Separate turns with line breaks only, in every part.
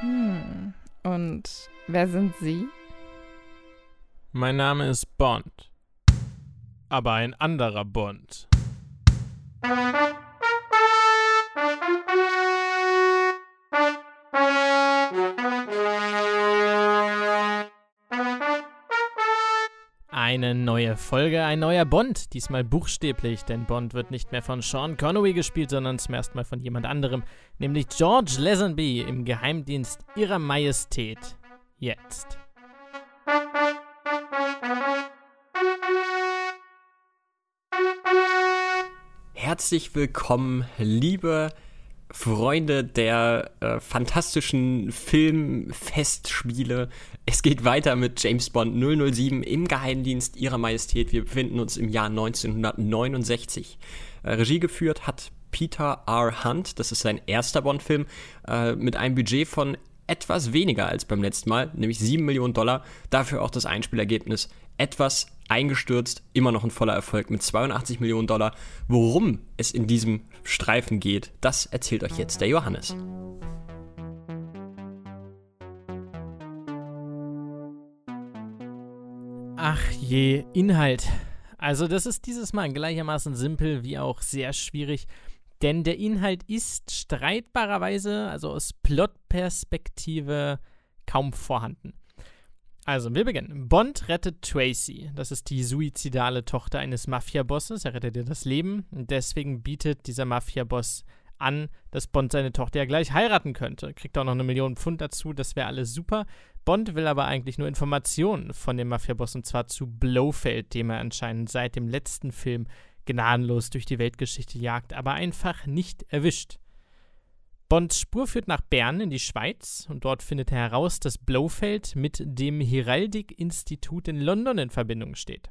Hm. Und wer sind Sie?
Mein Name ist Bond. Aber ein anderer Bond. Eine neue Folge, ein neuer Bond, diesmal buchstäblich, denn Bond wird nicht mehr von Sean Connery gespielt, sondern zum ersten Mal von jemand anderem, nämlich George Lazenby im Geheimdienst Ihrer Majestät. Jetzt.
Herzlich willkommen, liebe Freunde der äh, fantastischen Filmfestspiele. Es geht weiter mit James Bond 007 im Geheimdienst Ihrer Majestät. Wir befinden uns im Jahr 1969. Äh, Regie geführt hat Peter R. Hunt. Das ist sein erster Bond-Film äh, mit einem Budget von etwas weniger als beim letzten Mal, nämlich 7 Millionen Dollar. Dafür auch das Einspielergebnis etwas eingestürzt, immer noch ein voller Erfolg mit 82 Millionen Dollar. Worum es in diesem Streifen geht, das erzählt euch jetzt der Johannes.
Ach je, Inhalt. Also das ist dieses Mal gleichermaßen simpel wie auch sehr schwierig, denn der Inhalt ist streitbarerweise, also aus Plotperspektive, kaum vorhanden. Also, wir beginnen. Bond rettet Tracy. Das ist die suizidale Tochter eines Mafia-Bosses. Er rettet ihr das Leben. Und deswegen bietet dieser Mafia-Boss an, dass Bond seine Tochter ja gleich heiraten könnte. Kriegt auch noch eine Million Pfund dazu. Das wäre alles super. Bond will aber eigentlich nur Informationen von dem Mafia-Boss und zwar zu Blofeld, dem er anscheinend seit dem letzten Film gnadenlos durch die Weltgeschichte jagt, aber einfach nicht erwischt. Bonds Spur führt nach Bern in die Schweiz und dort findet er heraus, dass Blofeld mit dem Heraldik-Institut in London in Verbindung steht.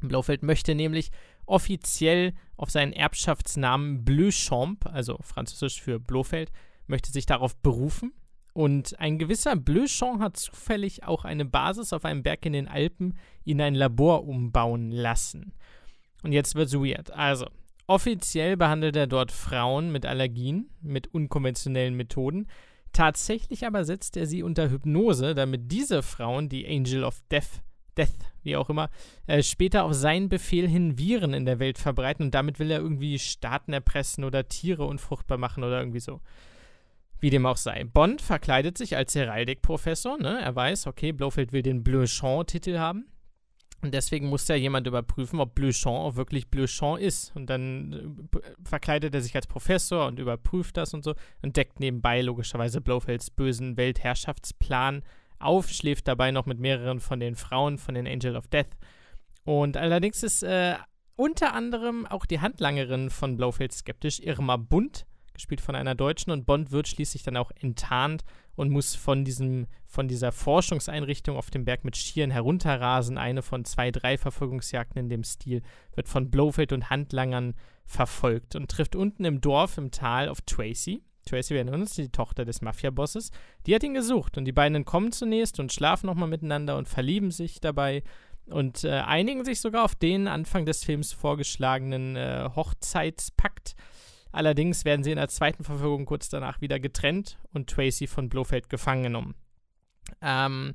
Blofeld möchte nämlich offiziell auf seinen Erbschaftsnamen Bleuchamp, also französisch für Blofeld, möchte sich darauf berufen. Und ein gewisser Bleuchamp hat zufällig auch eine Basis auf einem Berg in den Alpen in ein Labor umbauen lassen. Und jetzt wird's weird. Also, Offiziell behandelt er dort Frauen mit Allergien mit unkonventionellen Methoden. Tatsächlich aber setzt er sie unter Hypnose, damit diese Frauen, die Angel of Death, Death, wie auch immer, äh, später auf seinen Befehl hin Viren in der Welt verbreiten und damit will er irgendwie Staaten erpressen oder Tiere unfruchtbar machen oder irgendwie so. Wie dem auch sei. Bond verkleidet sich als Heraldikprofessor. Ne? Er weiß, okay, Blofeld will den Bleuchamp-Titel haben. Und deswegen muss ja jemand überprüfen, ob Bleuchamp auch wirklich Bleuchamp ist. Und dann äh, verkleidet er sich als Professor und überprüft das und so und deckt nebenbei logischerweise Blofelds bösen Weltherrschaftsplan auf, schläft dabei noch mit mehreren von den Frauen von den Angel of Death. Und allerdings ist äh, unter anderem auch die Handlangerin von Blofeld skeptisch, Irma Bunt, gespielt von einer Deutschen. Und Bond wird schließlich dann auch enttarnt und muss von, diesem, von dieser Forschungseinrichtung auf dem Berg mit Schieren herunterrasen. Eine von zwei, drei Verfolgungsjagden in dem Stil wird von Blofeld und Handlangern verfolgt und trifft unten im Dorf im Tal auf Tracy. Tracy, wir erinnern uns, die Tochter des Mafia-Bosses. Die hat ihn gesucht und die beiden kommen zunächst und schlafen nochmal miteinander und verlieben sich dabei und äh, einigen sich sogar auf den Anfang des Films vorgeschlagenen äh, Hochzeitspakt. Allerdings werden sie in der zweiten Verfolgung kurz danach wieder getrennt und Tracy von Blofeld gefangen genommen. Ähm,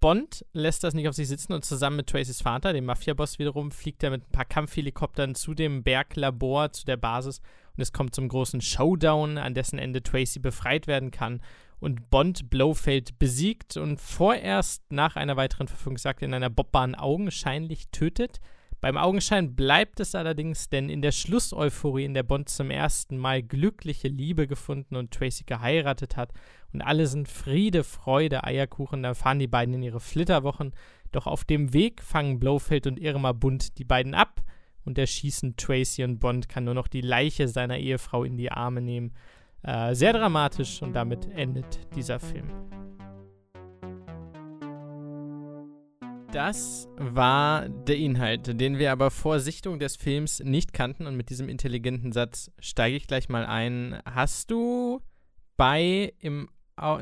Bond lässt das nicht auf sich sitzen und zusammen mit Tracys Vater, dem Mafia-Boss wiederum, fliegt er mit ein paar Kampfhelikoptern zu dem Berglabor, zu der Basis und es kommt zum großen Showdown, an dessen Ende Tracy befreit werden kann und Bond Blofeld besiegt und vorerst nach einer weiteren Verfügungsjagd in einer Bobbahn augenscheinlich tötet. Beim Augenschein bleibt es allerdings, denn in der Schlusseuphorie, in der Bond zum ersten Mal glückliche Liebe gefunden und Tracy geheiratet hat und alle sind Friede, Freude, Eierkuchen, da fahren die beiden in ihre Flitterwochen. Doch auf dem Weg fangen Blofeld und Irma Bunt die beiden ab und erschießen Tracy und Bond kann nur noch die Leiche seiner Ehefrau in die Arme nehmen. Äh, sehr dramatisch und damit endet dieser Film. Das war der Inhalt, den wir aber vor Sichtung des Films nicht kannten. Und mit diesem intelligenten Satz steige ich gleich mal ein. Hast du bei im,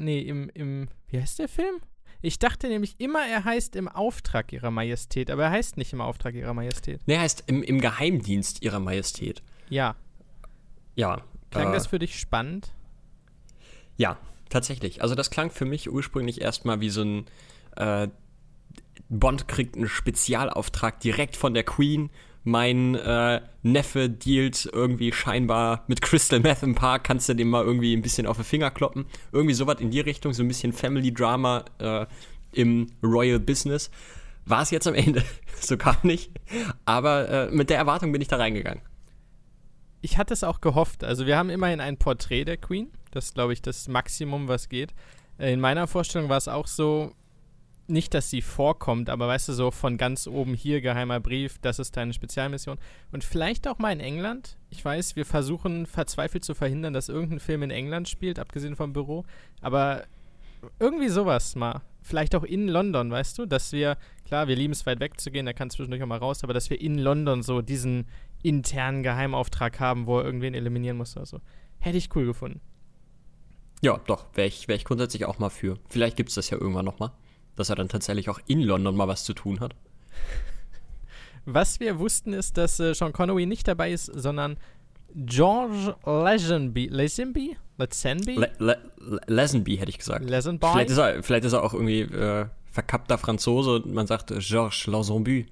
nee, im, im, wie heißt der Film? Ich dachte nämlich immer, er heißt im Auftrag ihrer Majestät, aber er heißt nicht im Auftrag ihrer Majestät.
Nee, er heißt im, im Geheimdienst ihrer Majestät.
Ja.
Ja.
Klang äh, das für dich spannend?
Ja, tatsächlich. Also das klang für mich ursprünglich erstmal wie so ein äh, Bond kriegt einen Spezialauftrag direkt von der Queen. Mein äh, Neffe dealt irgendwie scheinbar mit Crystal Meth im Park. Kannst du dem mal irgendwie ein bisschen auf den Finger kloppen? Irgendwie sowas in die Richtung, so ein bisschen Family Drama äh, im Royal Business. War es jetzt am Ende so gar nicht. Aber äh, mit der Erwartung bin ich da reingegangen.
Ich hatte es auch gehofft. Also wir haben immerhin ein Porträt der Queen. Das ist, glaube ich, das Maximum, was geht. Äh, in meiner Vorstellung war es auch so, nicht, dass sie vorkommt, aber weißt du, so von ganz oben hier geheimer Brief, das ist deine Spezialmission. Und vielleicht auch mal in England. Ich weiß, wir versuchen verzweifelt zu verhindern, dass irgendein Film in England spielt, abgesehen vom Büro. Aber irgendwie sowas mal. Vielleicht auch in London, weißt du, dass wir, klar, wir lieben es weit weg zu gehen, da kann zwischendurch auch mal raus, aber dass wir in London so diesen internen Geheimauftrag haben, wo er irgendwen eliminieren muss oder so. Hätte ich cool gefunden.
Ja, doch, wäre ich, wär ich grundsätzlich auch mal für. Vielleicht gibt es das ja irgendwann nochmal, dass er dann tatsächlich auch in London mal was zu tun hat.
Was wir wussten, ist, dass äh, Sean Connery nicht dabei ist, sondern George Lazenby. Lazenby? Lazenby?
Le Le Lazenby hätte ich gesagt.
Lazenby?
Vielleicht ist er, vielleicht ist er auch irgendwie äh, verkappter Franzose und man sagt äh, Georges Lazenby.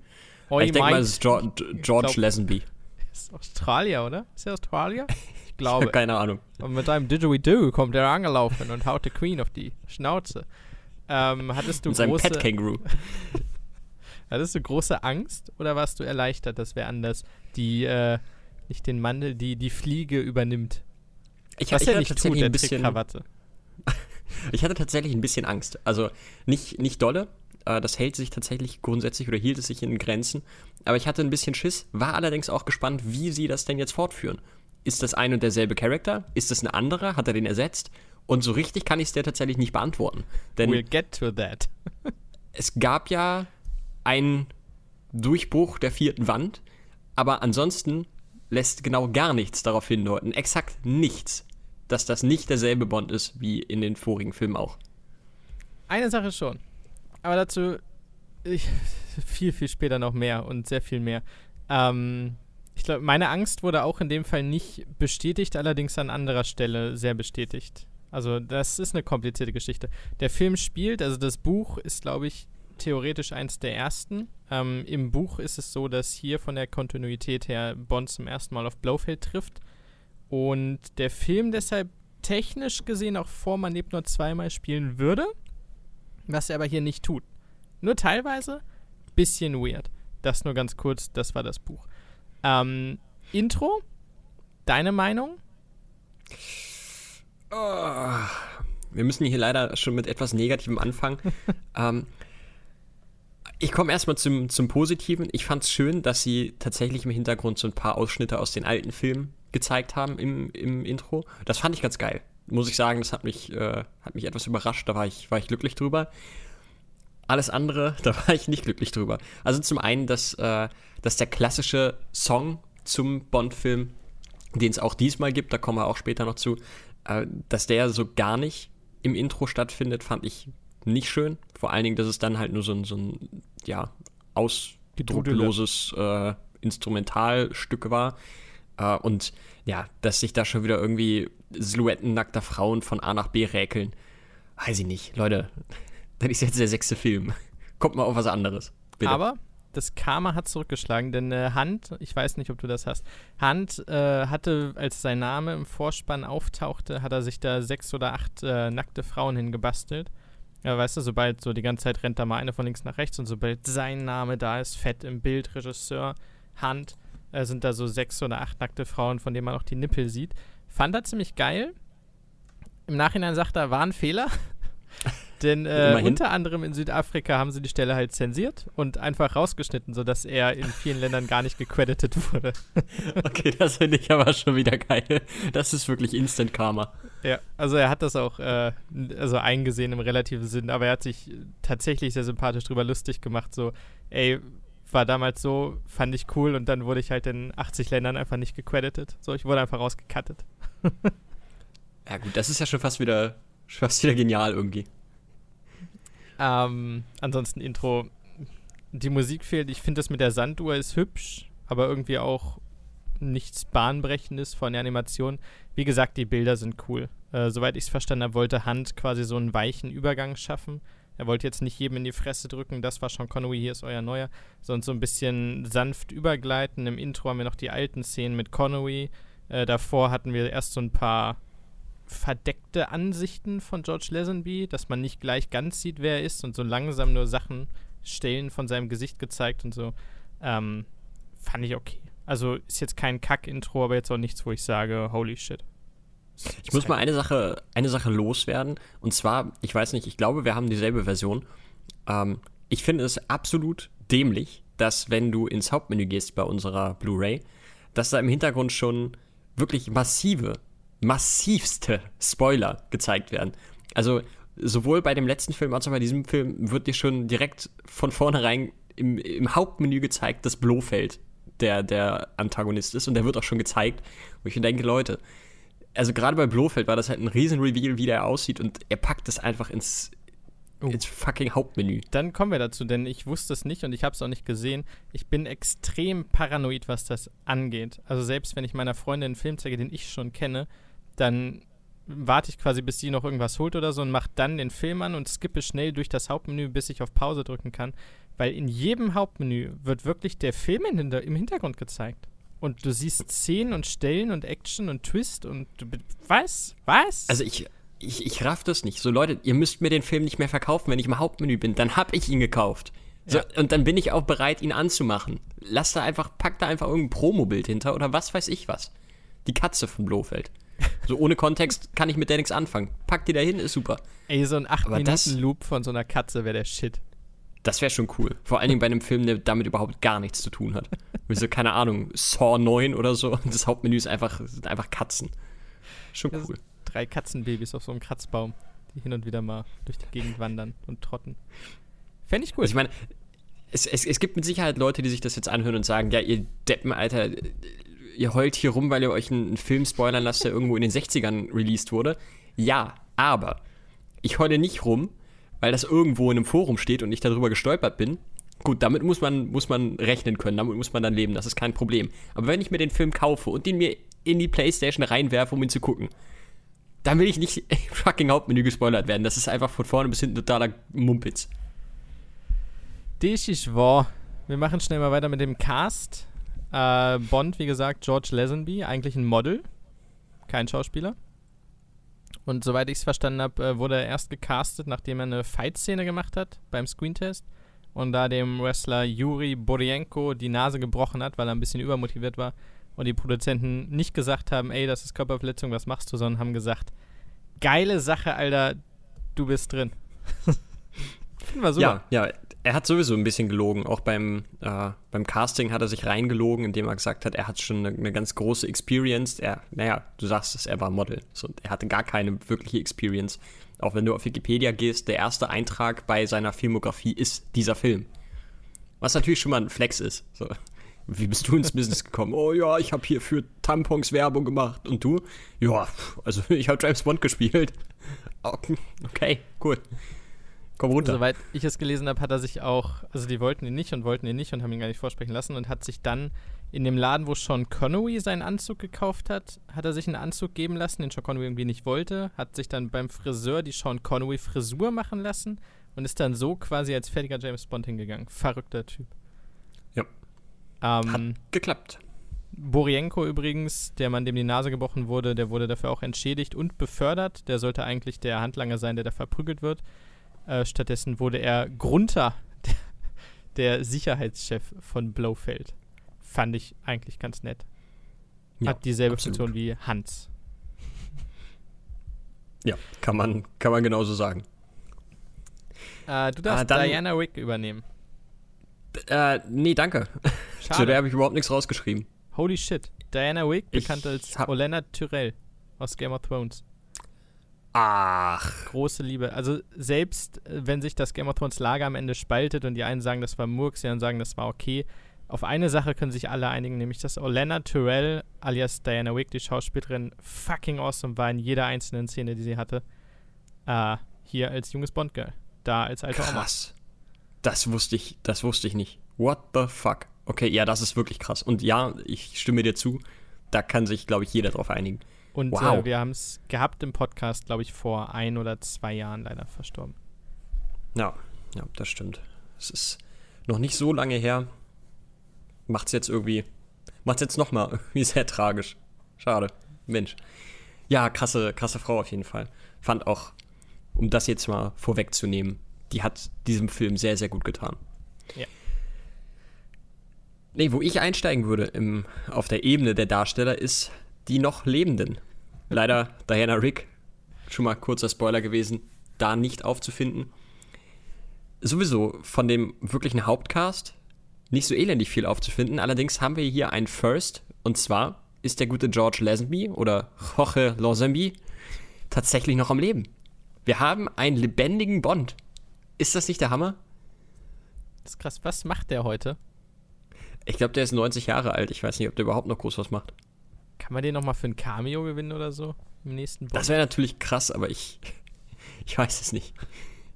Oh,
ich denke mal, es ist George, George
glaub-
Lazenby.
ist Australier, oder? Ist er Australier? Ich glaube.
keine Ahnung.
Und mit seinem Didgeridoo kommt er angelaufen und haut der Queen auf die Schnauze. Ähm, hattest du
Mit seinem
große,
Pet Kangaroo.
hattest du große Angst oder warst du erleichtert, dass wer anders die, äh, nicht den Mandel, die, die Fliege übernimmt?
Ich,
Was
ich
er
hatte
nicht tut,
tatsächlich
der
ein bisschen,
Krawatte.
ich hatte tatsächlich ein bisschen Angst. Also nicht, nicht dolle. Äh, das hält sich tatsächlich grundsätzlich oder hielt es sich in Grenzen. Aber ich hatte ein bisschen Schiss, war allerdings auch gespannt, wie sie das denn jetzt fortführen. Ist das ein und derselbe Charakter? Ist das ein anderer? Hat er den ersetzt? Und so richtig kann ich es dir tatsächlich nicht beantworten. Denn
We'll get to that.
es gab ja einen Durchbruch der vierten Wand, aber ansonsten lässt genau gar nichts darauf hindeuten, exakt nichts, dass das nicht derselbe Bond ist wie in den vorigen Filmen auch.
Eine Sache schon. Aber dazu ich, viel, viel später noch mehr und sehr viel mehr. Ähm, ich glaube, meine Angst wurde auch in dem Fall nicht bestätigt, allerdings an anderer Stelle sehr bestätigt. Also, das ist eine komplizierte Geschichte. Der Film spielt, also das Buch ist, glaube ich, theoretisch eins der ersten. Ähm, Im Buch ist es so, dass hier von der Kontinuität her Bond zum ersten Mal auf Blofeld trifft. Und der Film deshalb technisch gesehen auch vor Man lebt nur zweimal spielen würde, was er aber hier nicht tut. Nur teilweise, bisschen weird. Das nur ganz kurz, das war das Buch. Ähm, Intro, deine Meinung?
Oh, wir müssen hier leider schon mit etwas Negativem anfangen. ähm, ich komme erstmal zum, zum Positiven. Ich fand es schön, dass sie tatsächlich im Hintergrund so ein paar Ausschnitte aus den alten Filmen gezeigt haben im, im Intro. Das fand ich ganz geil. Muss ich sagen, das hat mich, äh, hat mich etwas überrascht. Da war ich, war ich glücklich drüber. Alles andere, da war ich nicht glücklich drüber. Also zum einen, dass, äh, dass der klassische Song zum Bond-Film, den es auch diesmal gibt, da kommen wir auch später noch zu, äh, dass der so gar nicht im Intro stattfindet, fand ich nicht schön. Vor allen Dingen, dass es dann halt nur so ein, so ein ja, ausdruckloses äh, Instrumentalstück war. Äh, und ja, dass sich da schon wieder irgendwie Silhouetten nackter Frauen von A nach B räkeln. Weiß ich nicht. Leute, das ist jetzt der sechste Film. Kommt mal auf was anderes. Bitte.
Aber das Karma hat zurückgeschlagen, denn äh, Hand, ich weiß nicht, ob du das hast, Hand äh, hatte, als sein Name im Vorspann auftauchte, hat er sich da sechs oder acht äh, nackte Frauen hingebastelt. Ja, weißt du, sobald so die ganze Zeit rennt da mal eine von links nach rechts und sobald sein Name da ist, fett im Bild, Regisseur, Hand, äh, sind da so sechs oder acht nackte Frauen, von denen man auch die Nippel sieht. Fand er ziemlich geil. Im Nachhinein sagt er, war ein Fehler. Denn äh, unter anderem in Südafrika haben sie die Stelle halt zensiert und einfach rausgeschnitten, sodass er in vielen Ländern gar nicht gecredited wurde.
okay, das finde ich aber schon wieder geil. Das ist wirklich Instant Karma.
Ja, also er hat das auch äh, also eingesehen im relativen Sinn, aber er hat sich tatsächlich sehr sympathisch drüber lustig gemacht. So, ey, war damals so, fand ich cool und dann wurde ich halt in 80 Ländern einfach nicht gecredited. So, ich wurde einfach rausgecuttet.
Ja gut, das ist ja schon fast wieder, fast wieder genial irgendwie.
Ähm, ansonsten Intro. Die Musik fehlt. Ich finde das mit der Sanduhr ist hübsch, aber irgendwie auch nichts Bahnbrechendes von der Animation. Wie gesagt, die Bilder sind cool. Äh, soweit ich es verstanden habe, wollte Hunt quasi so einen weichen Übergang schaffen. Er wollte jetzt nicht jedem in die Fresse drücken, das war schon Connery, hier ist euer neuer, sondern so ein bisschen sanft übergleiten. Im Intro haben wir noch die alten Szenen mit Connery. Äh, davor hatten wir erst so ein paar verdeckte Ansichten von George Lazenby, dass man nicht gleich ganz sieht, wer er ist und so langsam nur Sachen, Stellen von seinem Gesicht gezeigt und so. Ähm, fand ich okay. Also ist jetzt kein Kack-Intro, aber jetzt auch nichts, wo ich sage, holy shit.
Ich muss mal eine Sache, eine Sache loswerden. Und zwar, ich weiß nicht, ich glaube, wir haben dieselbe Version. Ähm, ich finde es absolut dämlich, dass wenn du ins Hauptmenü gehst bei unserer Blu-ray, dass da im Hintergrund schon wirklich massive, massivste Spoiler gezeigt werden. Also sowohl bei dem letzten Film als auch bei diesem Film wird dir schon direkt von vornherein im, im Hauptmenü gezeigt, dass Blofeld der, der Antagonist ist und der wird auch schon gezeigt. Wo ich denke, Leute, also gerade bei Blofeld war das halt ein riesen Reveal, wie der aussieht und er packt es einfach ins, oh. ins fucking Hauptmenü.
Dann kommen wir dazu, denn ich wusste es nicht und ich habe es auch nicht gesehen. Ich bin extrem paranoid, was das angeht. Also selbst wenn ich meiner Freundin einen Film zeige, den ich schon kenne, dann warte ich quasi, bis sie noch irgendwas holt oder so und mache dann den Film an und skippe schnell durch das Hauptmenü, bis ich auf Pause drücken kann. Weil in jedem Hauptmenü wird wirklich der Film im Hintergrund gezeigt. Und du siehst Szenen und Stellen und Action und Twist und du, was? Was?
Also ich, ich, ich raff das nicht. So Leute, ihr müsst mir den Film nicht mehr verkaufen, wenn ich im Hauptmenü bin. Dann hab ich ihn gekauft. So, ja. Und dann bin ich auch bereit, ihn anzumachen. Lass da einfach, pack da einfach irgendein Promobild hinter oder was weiß ich was. Die Katze von Blofeld. So ohne Kontext kann ich mit der nichts anfangen. Pack die da hin, ist super.
Ey, so ein 8-Minuten-Loop von so einer Katze wäre der Shit.
Das wäre schon cool. Vor allen Dingen bei einem Film, der damit überhaupt gar nichts zu tun hat. Wie so, keine Ahnung, Saw 9 oder so. Das Hauptmenü ist einfach, sind einfach Katzen. Schon cool.
Drei Katzenbabys auf so einem Kratzbaum, die hin und wieder mal durch die Gegend wandern und trotten. Fände ich cool.
Also ich meine, es, es, es gibt mit Sicherheit Leute, die sich das jetzt anhören und sagen, ja, ihr Deppen, Alter, ihr heult hier rum, weil ihr euch einen, Film spoilern lasst, der irgendwo in den 60ern released wurde. Ja, aber ich heule nicht rum, weil das irgendwo in einem Forum steht und ich darüber gestolpert bin. Gut, damit muss man, muss man rechnen können, damit muss man dann leben, das ist kein Problem. Aber wenn ich mir den Film kaufe und den mir in die Playstation reinwerfe, um ihn zu gucken, dann will ich nicht im fucking Hauptmenü gespoilert werden. Das ist einfach von vorne bis hinten totaler Mumpitz.
Das ist wahr. Wir machen schnell mal weiter mit dem Cast. Äh, Bond, wie gesagt, George Lazenby, eigentlich ein Model, kein Schauspieler. Und soweit ich es verstanden habe, äh, wurde er erst gecastet, nachdem er eine Fight-Szene gemacht hat beim Screentest und da dem Wrestler Yuri Borienko die Nase gebrochen hat, weil er ein bisschen übermotiviert war und die Produzenten nicht gesagt haben, ey, das ist Körperverletzung, was machst du, sondern haben gesagt, geile Sache, Alter, du bist drin.
Finden wir super. Ja, ja, er hat sowieso ein bisschen gelogen. Auch beim, äh, beim Casting hat er sich reingelogen, indem er gesagt hat, er hat schon eine, eine ganz große Experience. Er, naja, du sagst es, er war Model. So, er hatte gar keine wirkliche Experience. Auch wenn du auf Wikipedia gehst, der erste Eintrag bei seiner Filmografie ist dieser Film. Was natürlich schon mal ein Flex ist. So. Wie bist du ins Business gekommen? Oh ja, ich habe hier für Tampons Werbung gemacht. Und du? Ja, also ich habe James Bond gespielt. Okay, cool.
Komm runter. Soweit ich es gelesen habe, hat er sich auch, also die wollten ihn nicht und wollten ihn nicht und haben ihn gar nicht vorsprechen lassen und hat sich dann in dem Laden, wo Sean Connery seinen Anzug gekauft hat, hat er sich einen Anzug geben lassen, den Sean Connery irgendwie nicht wollte, hat sich dann beim Friseur die Sean Connery Frisur machen lassen und ist dann so quasi als fertiger James Bond hingegangen. Verrückter Typ.
Ja. Ähm, hat geklappt.
Borienko übrigens, der Mann, dem die Nase gebrochen wurde, der wurde dafür auch entschädigt und befördert. Der sollte eigentlich der Handlanger sein, der da verprügelt wird. Äh, stattdessen wurde er Grunter, der, Sicherheitschef von Blofeld. Fand ich eigentlich ganz nett. Ja, Hat dieselbe absolut. Funktion wie Hans.
Ja, kann man, kann man genauso sagen.
Äh, du darfst ah, dann, Diana Wick übernehmen.
Äh, nee, danke. Schade. Zu der habe ich überhaupt nichts rausgeschrieben.
Holy shit. Diana Wick, bekannt als Olenna Tyrell aus Game of Thrones.
Ach.
Große Liebe. Also selbst äh, wenn sich das Game of Thrones Lager am Ende spaltet und die einen sagen, das war Murks, die anderen sagen, das war okay, auf eine Sache können sich alle einigen, nämlich dass Olenna Tyrell alias Diana Wick, die Schauspielerin, fucking awesome war in jeder einzelnen Szene, die sie hatte. Äh, hier als junges Bond-Girl. Da als alte
Oma. Krass. Das wusste ich, das wusste ich nicht. What the fuck? Okay, ja, das ist wirklich krass. Und ja, ich stimme dir zu. Da kann sich, glaube ich, jeder drauf einigen.
Und
Wow.
äh, wir haben es gehabt im Podcast, glaube ich, vor ein oder zwei Jahren leider verstorben.
Ja, ja, das stimmt. Es ist noch nicht so lange her. Macht's jetzt irgendwie, macht's jetzt nochmal irgendwie sehr tragisch. Schade. Mensch. Ja, krasse, krasse Frau auf jeden Fall. Fand auch, um das jetzt mal vorwegzunehmen, die hat diesem Film sehr, sehr gut getan.
Ja.
Nee, wo ich einsteigen würde im, auf der Ebene der Darsteller ist die noch Lebenden. Leider Diana Rick, schon mal kurzer Spoiler gewesen, da nicht aufzufinden sowieso von dem wirklichen Hauptcast nicht so elendig viel aufzufinden. Allerdings haben wir hier ein First. Und zwar ist der gute George Lazenby oder Jorge Lazenby tatsächlich noch am Leben. Wir haben einen lebendigen Bond. Ist das nicht der Hammer?
Das ist krass. Was macht der heute?
Ich glaube, der ist 90 Jahre alt. Ich weiß nicht, ob der überhaupt noch groß was macht.
Kann man den nochmal für ein Cameo gewinnen oder so? Im nächsten Bond?
Das wäre natürlich krass, aber ich, ich weiß es nicht.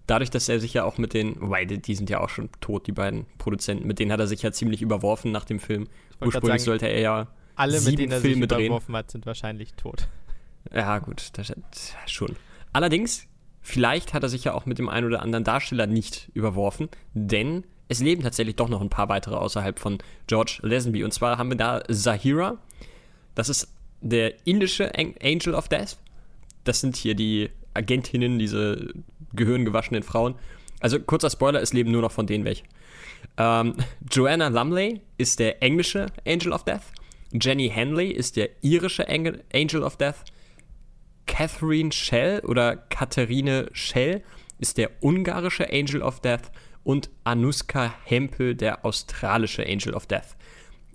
Dadurch, dass er sich ja auch mit den, wobei die, sind ja auch schon tot, die beiden Produzenten, mit denen hat er sich ja ziemlich überworfen nach dem Film. Ursprünglich
sagen,
sollte er ja
Alle, mit
sieben
denen er
Filme
sich
drehen.
überworfen hat, sind wahrscheinlich tot.
Ja, gut, das das schon. Allerdings, vielleicht hat er sich ja auch mit dem einen oder anderen Darsteller nicht überworfen, denn es leben tatsächlich doch noch ein paar weitere außerhalb von George Lazenby. Und zwar haben wir da Zahira. Das ist der indische An- Angel of Death. Das sind hier die Agentinnen, diese gehirngewaschenen Frauen. Also kurzer Spoiler, es leben nur noch von denen welche. Ähm, Joanna Lumley ist der englische Angel of Death. Jenny Hanley ist der irische Angel of Death. Catherine Schell oder Katharine Schell ist der ungarische Angel of Death und Anuska Hempel der australische Angel of Death.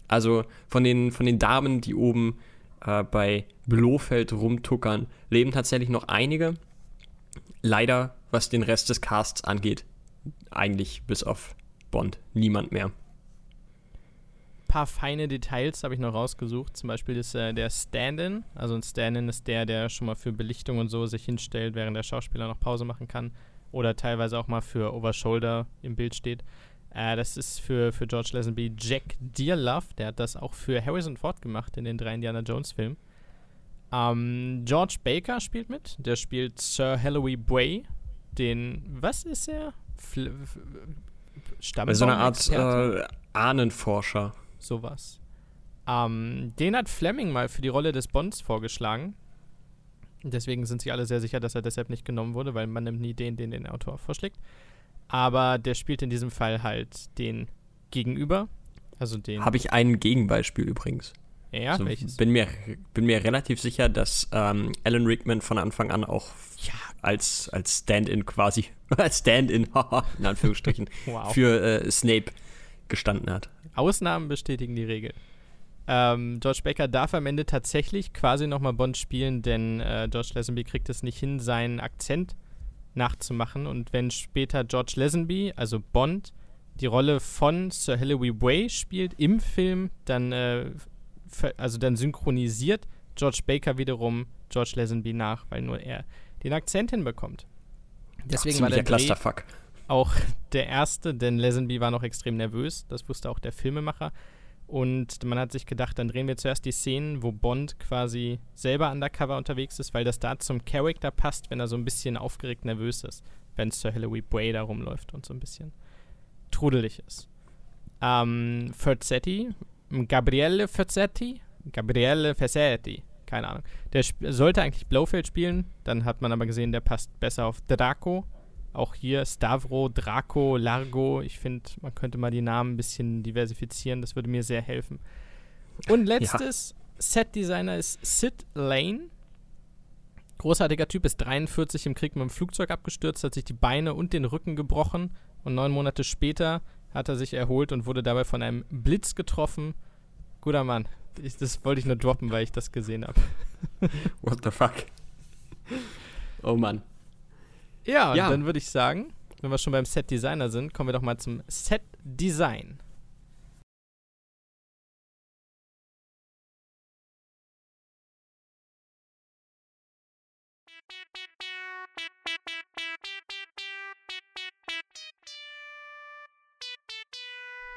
Also von den, von den Damen, die oben äh, bei Blofeld rumtuckern, leben tatsächlich noch einige. Leider, was den Rest des Casts angeht, eigentlich bis auf Bond niemand mehr.
paar feine Details habe ich noch rausgesucht. Zum Beispiel ist äh, der Stand-in. Also ein Stand-in ist der, der schon mal für Belichtung und so sich hinstellt, während der Schauspieler noch Pause machen kann. Oder teilweise auch mal für Overshoulder im Bild steht. Äh, das ist für, für George Lazenby Jack Dearlove. Der hat das auch für Harrison Ford gemacht in den drei Indiana Jones Filmen. Ähm, George Baker spielt mit. Der spielt Sir Halloween Bray. Den, was ist er? Fl Stammbaum
So eine Art äh, Ahnenforscher.
sowas. Ähm, den hat Fleming mal für die Rolle des Bonds vorgeschlagen. Deswegen sind sich alle sehr sicher, dass er deshalb nicht genommen wurde, weil man nimmt nie den, den den Autor vorschlägt. Aber der spielt in diesem Fall halt den Gegenüber. Also den.
Habe ich ein Gegenbeispiel übrigens.
Ja,
Also
welches?
bin, mir, bin mir relativ sicher, dass ähm, Alan Rickman von Anfang an auch
Ja,
als, als Stand-in quasi, als Stand-in, in Anführungsstrichen,
wow.
für äh, Snape gestanden hat.
Ausnahmen bestätigen die Regel. Ähm, George Baker darf am Ende tatsächlich quasi nochmal Bond spielen, denn äh, George Lazenby kriegt es nicht hin, seinen Akzent nachzumachen. Und wenn später George Lazenby, also Bond, die Rolle von Sir Hilary Way spielt im Film, dann, äh, also dann synchronisiert George Baker wiederum George Lazenby nach, weil nur er den Akzent hinbekommt. Deswegen war der
Clusterfuck.
auch der erste, denn Lazenby war noch extrem nervös. Das wusste auch der Filmemacher. Und man hat sich gedacht, dann drehen wir zuerst die Szenen, wo Bond quasi selber undercover unterwegs ist, weil das da zum Charakter passt, wenn er so ein bisschen aufgeregt nervös ist, wenn Sir Hilary Bray da rumläuft und so ein bisschen trudelig ist. Ähm, Ferzetti, Gabriele Ferzetti, Gabriele Ferzetti, keine Ahnung. Der sollte eigentlich Blofeld spielen, dann hat man aber gesehen, der passt besser auf Draco. Auch hier Stavro, Draco, Largo. Ich finde, man könnte mal die Namen ein bisschen diversifizieren, das würde mir sehr helfen. Und letztes Set-Designer ist Sid Lane. Großartiger Typ, ist 43 im Krieg mit dem Flugzeug abgestürzt, hat sich die Beine und den Rücken gebrochen und neun Monate später hat er sich erholt und wurde dabei von einem Blitz getroffen. Guter Mann. Ich, das wollte ich nur droppen, weil ich das gesehen habe.
What the fuck? Oh Mann.
Ja,
Ja.
dann würde ich sagen, wenn wir schon beim Set Designer sind, kommen wir doch mal zum Set Design.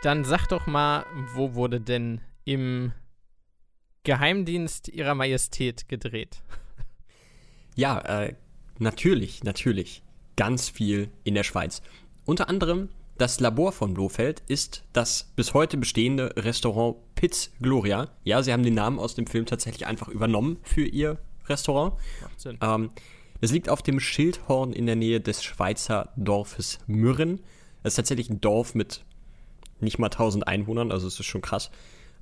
Dann sag doch mal, wo wurde denn im Geheimdienst ihrer Majestät gedreht.
Ja, äh, natürlich, natürlich. Ganz viel in der Schweiz. Unter anderem das Labor von Blofeld ist das bis heute bestehende Restaurant Piz Gloria. Ja, sie haben den Namen aus dem Film tatsächlich einfach übernommen für ihr Restaurant. Ähm, es liegt auf dem Schildhorn in der Nähe des Schweizer Dorfes Mürren. Es ist tatsächlich ein Dorf mit nicht mal 1000 Einwohnern, also es ist schon krass.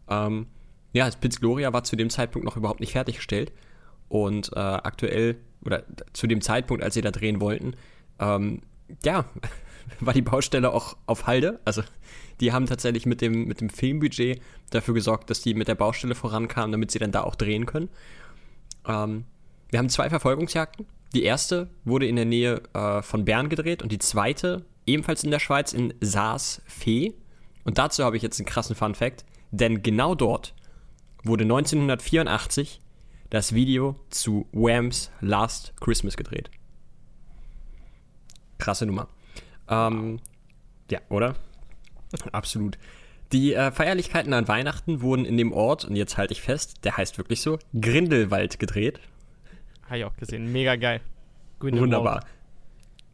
Ähm, ja, das Piz Gloria war zu dem Zeitpunkt noch überhaupt nicht fertiggestellt. Und äh, aktuell, oder zu dem Zeitpunkt, als sie da drehen wollten, ähm, ja, war die Baustelle auch auf Halde. Also die haben tatsächlich mit dem, mit dem Filmbudget dafür gesorgt, dass die mit der Baustelle vorankamen, damit sie dann da auch drehen können. Ähm, wir haben zwei Verfolgungsjagden. Die erste wurde in der Nähe äh, von Bern gedreht und die zweite ebenfalls in der Schweiz in Saas-Fee. Und dazu habe ich jetzt einen krassen Fun Fact, denn genau dort wurde 1984 das Video zu Whams Last Christmas gedreht. Krasse Nummer. Ähm, ja, oder? Absolut. Die äh, Feierlichkeiten an Weihnachten wurden in dem Ort, und jetzt halte ich fest, der heißt wirklich so, Grindelwald gedreht.
Habe ich auch gesehen. Mega geil.
Grindelwald. Wunderbar.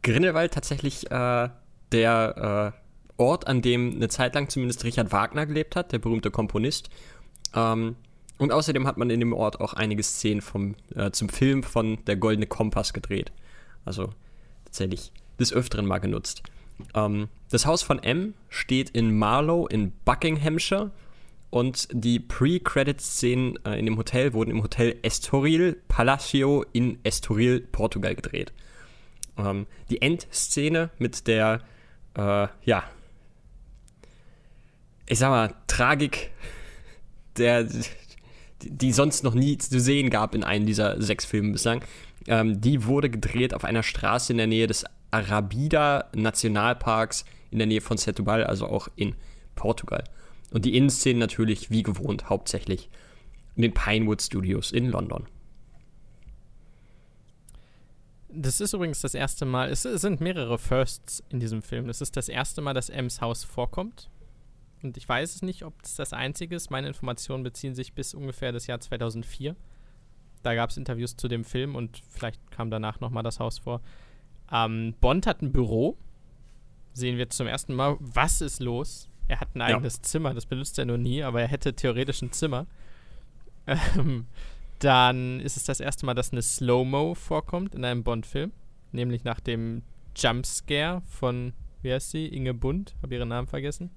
Grindelwald tatsächlich äh, der äh, Ort, an dem eine Zeit lang zumindest Richard Wagner gelebt hat, der berühmte Komponist. Ähm, und außerdem hat man in dem Ort auch einige Szenen vom, äh, zum Film von Der Goldene Kompass gedreht. Also tatsächlich des Öfteren mal genutzt. Ähm, das Haus von M steht in Marlow in Buckinghamshire und die Pre-Credit-Szenen äh, in dem Hotel wurden im Hotel Estoril Palacio in Estoril, Portugal gedreht. Ähm, die Endszene mit der, äh, ja, ich sag mal, Tragik der, die sonst noch nie zu sehen gab in einem dieser sechs Filme bislang, ähm, die wurde gedreht auf einer Straße in der Nähe des Arabida Nationalparks in der Nähe von Setúbal, also auch in Portugal. Und die Innenszenen natürlich wie gewohnt hauptsächlich in den Pinewood Studios in London.
Das ist übrigens das erste Mal, es sind mehrere Firsts in diesem Film. Das ist das erste Mal, dass Ems Haus vorkommt. Und ich weiß es nicht, ob es das einzige ist. Meine Informationen beziehen sich bis ungefähr das Jahr 2004. Da gab es Interviews zu dem Film und vielleicht kam danach nochmal das Haus vor. Ähm, Bond hat ein Büro. Sehen wir zum ersten Mal. Was ist los? Er hat ein eigenes ja. Zimmer, das benutzt er nur nie, aber er hätte theoretisch ein Zimmer. Ähm, dann ist es das erste Mal, dass eine Slow-Mo vorkommt in einem Bond-Film. Nämlich nach dem Jumpscare von, wie heißt sie? Inge Bund. Habe ihren Namen vergessen.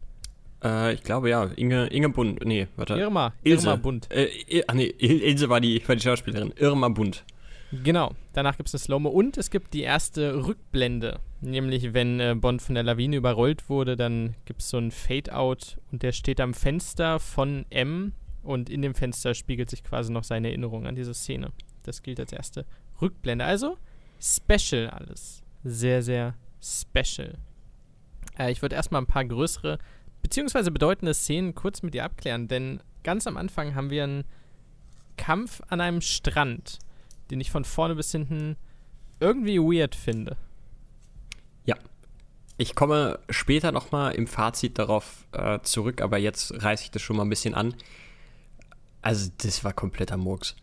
Äh, ich glaube ja. Inge, Inge Bund. Nee, warte.
Irma. Ilse. Irma Bund.
Äh, ach nee, Ilse war die, war die Schauspielerin. Irma Bund.
Genau, danach gibt es eine Slow-Mo und es gibt die erste Rückblende. Nämlich, wenn äh, Bond von der Lawine überrollt wurde, dann gibt es so ein Fade-Out und der steht am Fenster von M und in dem Fenster spiegelt sich quasi noch seine Erinnerung an diese Szene. Das gilt als erste Rückblende. Also, special alles. Sehr, sehr special. Äh, ich würde erstmal ein paar größere beziehungsweise bedeutende Szenen kurz mit dir abklären, denn ganz am Anfang haben wir einen Kampf an einem Strand den ich von vorne bis hinten irgendwie weird finde.
Ja. Ich komme später nochmal im Fazit darauf äh, zurück, aber jetzt reiße ich das schon mal ein bisschen an. Also, das war kompletter Murks.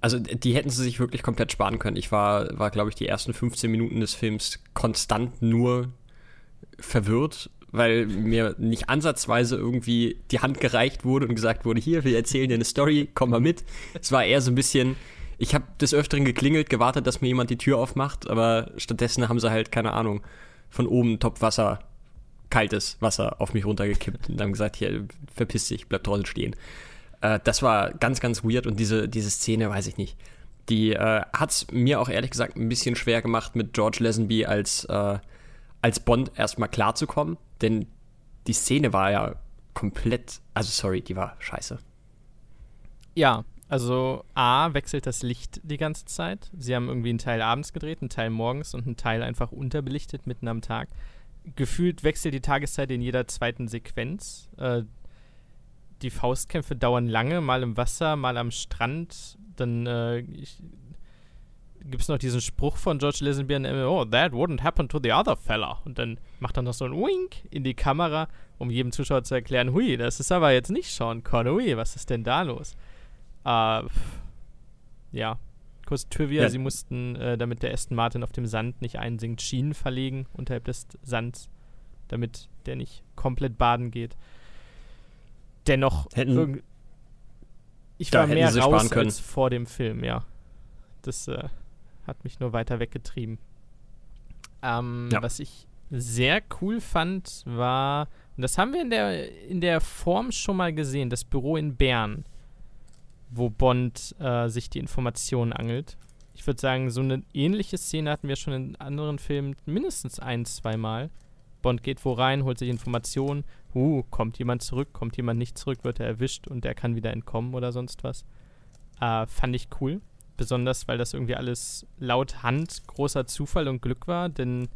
Also, die hätten sie sich wirklich komplett sparen können. Ich war, war glaube ich, die ersten 15 Minuten des Films konstant nur verwirrt, weil mir nicht ansatzweise irgendwie die Hand gereicht wurde und gesagt wurde, hier, wir erzählen dir eine Story, komm mal mit. Es war eher so ein bisschen, ich habe des Öfteren geklingelt, gewartet, dass mir jemand die Tür aufmacht, aber stattdessen haben sie halt, keine Ahnung, von oben Topf Wasser, kaltes Wasser auf mich runtergekippt und haben gesagt, hier, verpiss dich, bleib draußen stehen. Äh, das war ganz, ganz weird und diese, diese Szene, weiß ich nicht. Die äh, hat es mir auch ehrlich gesagt ein bisschen schwer gemacht, mit George Lazenby als, äh, als Bond erstmal klarzukommen, denn die Szene war ja komplett, also sorry, die war scheiße.
Ja, also A wechselt das Licht die ganze Zeit. Sie haben irgendwie einen Teil abends gedreht, einen Teil morgens und einen Teil einfach unterbelichtet mitten am Tag. Gefühlt wechselt die Tageszeit in jeder zweiten Sequenz. Äh, die Faustkämpfe dauern lange, mal im Wasser, mal am Strand. Dann äh, gibt es noch diesen Spruch von George Lazenby an Oh, that wouldn't happen to the other fella. Und dann macht er noch so ein Wink in die Kamera, um jedem Zuschauer zu erklären, hui, das ist aber jetzt nicht Sean Connery, was ist denn da los? Äh, ja, kurz Trivia,
Ja.
sie mussten, äh, damit der Aston Martin auf dem Sand nicht einsinkt, Schienen verlegen unterhalb des Sands, damit der nicht komplett baden geht. Dennoch,
Hätten-
ich war mehr raus als vor dem Film, ja. Das äh, hat mich nur weiter weggetrieben. Ähm,
Ja.
Was ich sehr cool fand, war, und das haben wir in der, in der Form schon mal gesehen, das Büro in Bern, wo Bond äh, sich die Informationen angelt. Ich würde sagen, so eine ähnliche Szene hatten wir schon in anderen Filmen mindestens ein, zweimal. Bond geht wo rein, holt sich Informationen. Uh, kommt jemand zurück, kommt jemand nicht zurück, wird er erwischt und er kann wieder entkommen oder sonst was. Äh, fand ich cool. Besonders, weil das irgendwie alles laut Hand großer Zufall und Glück war, denn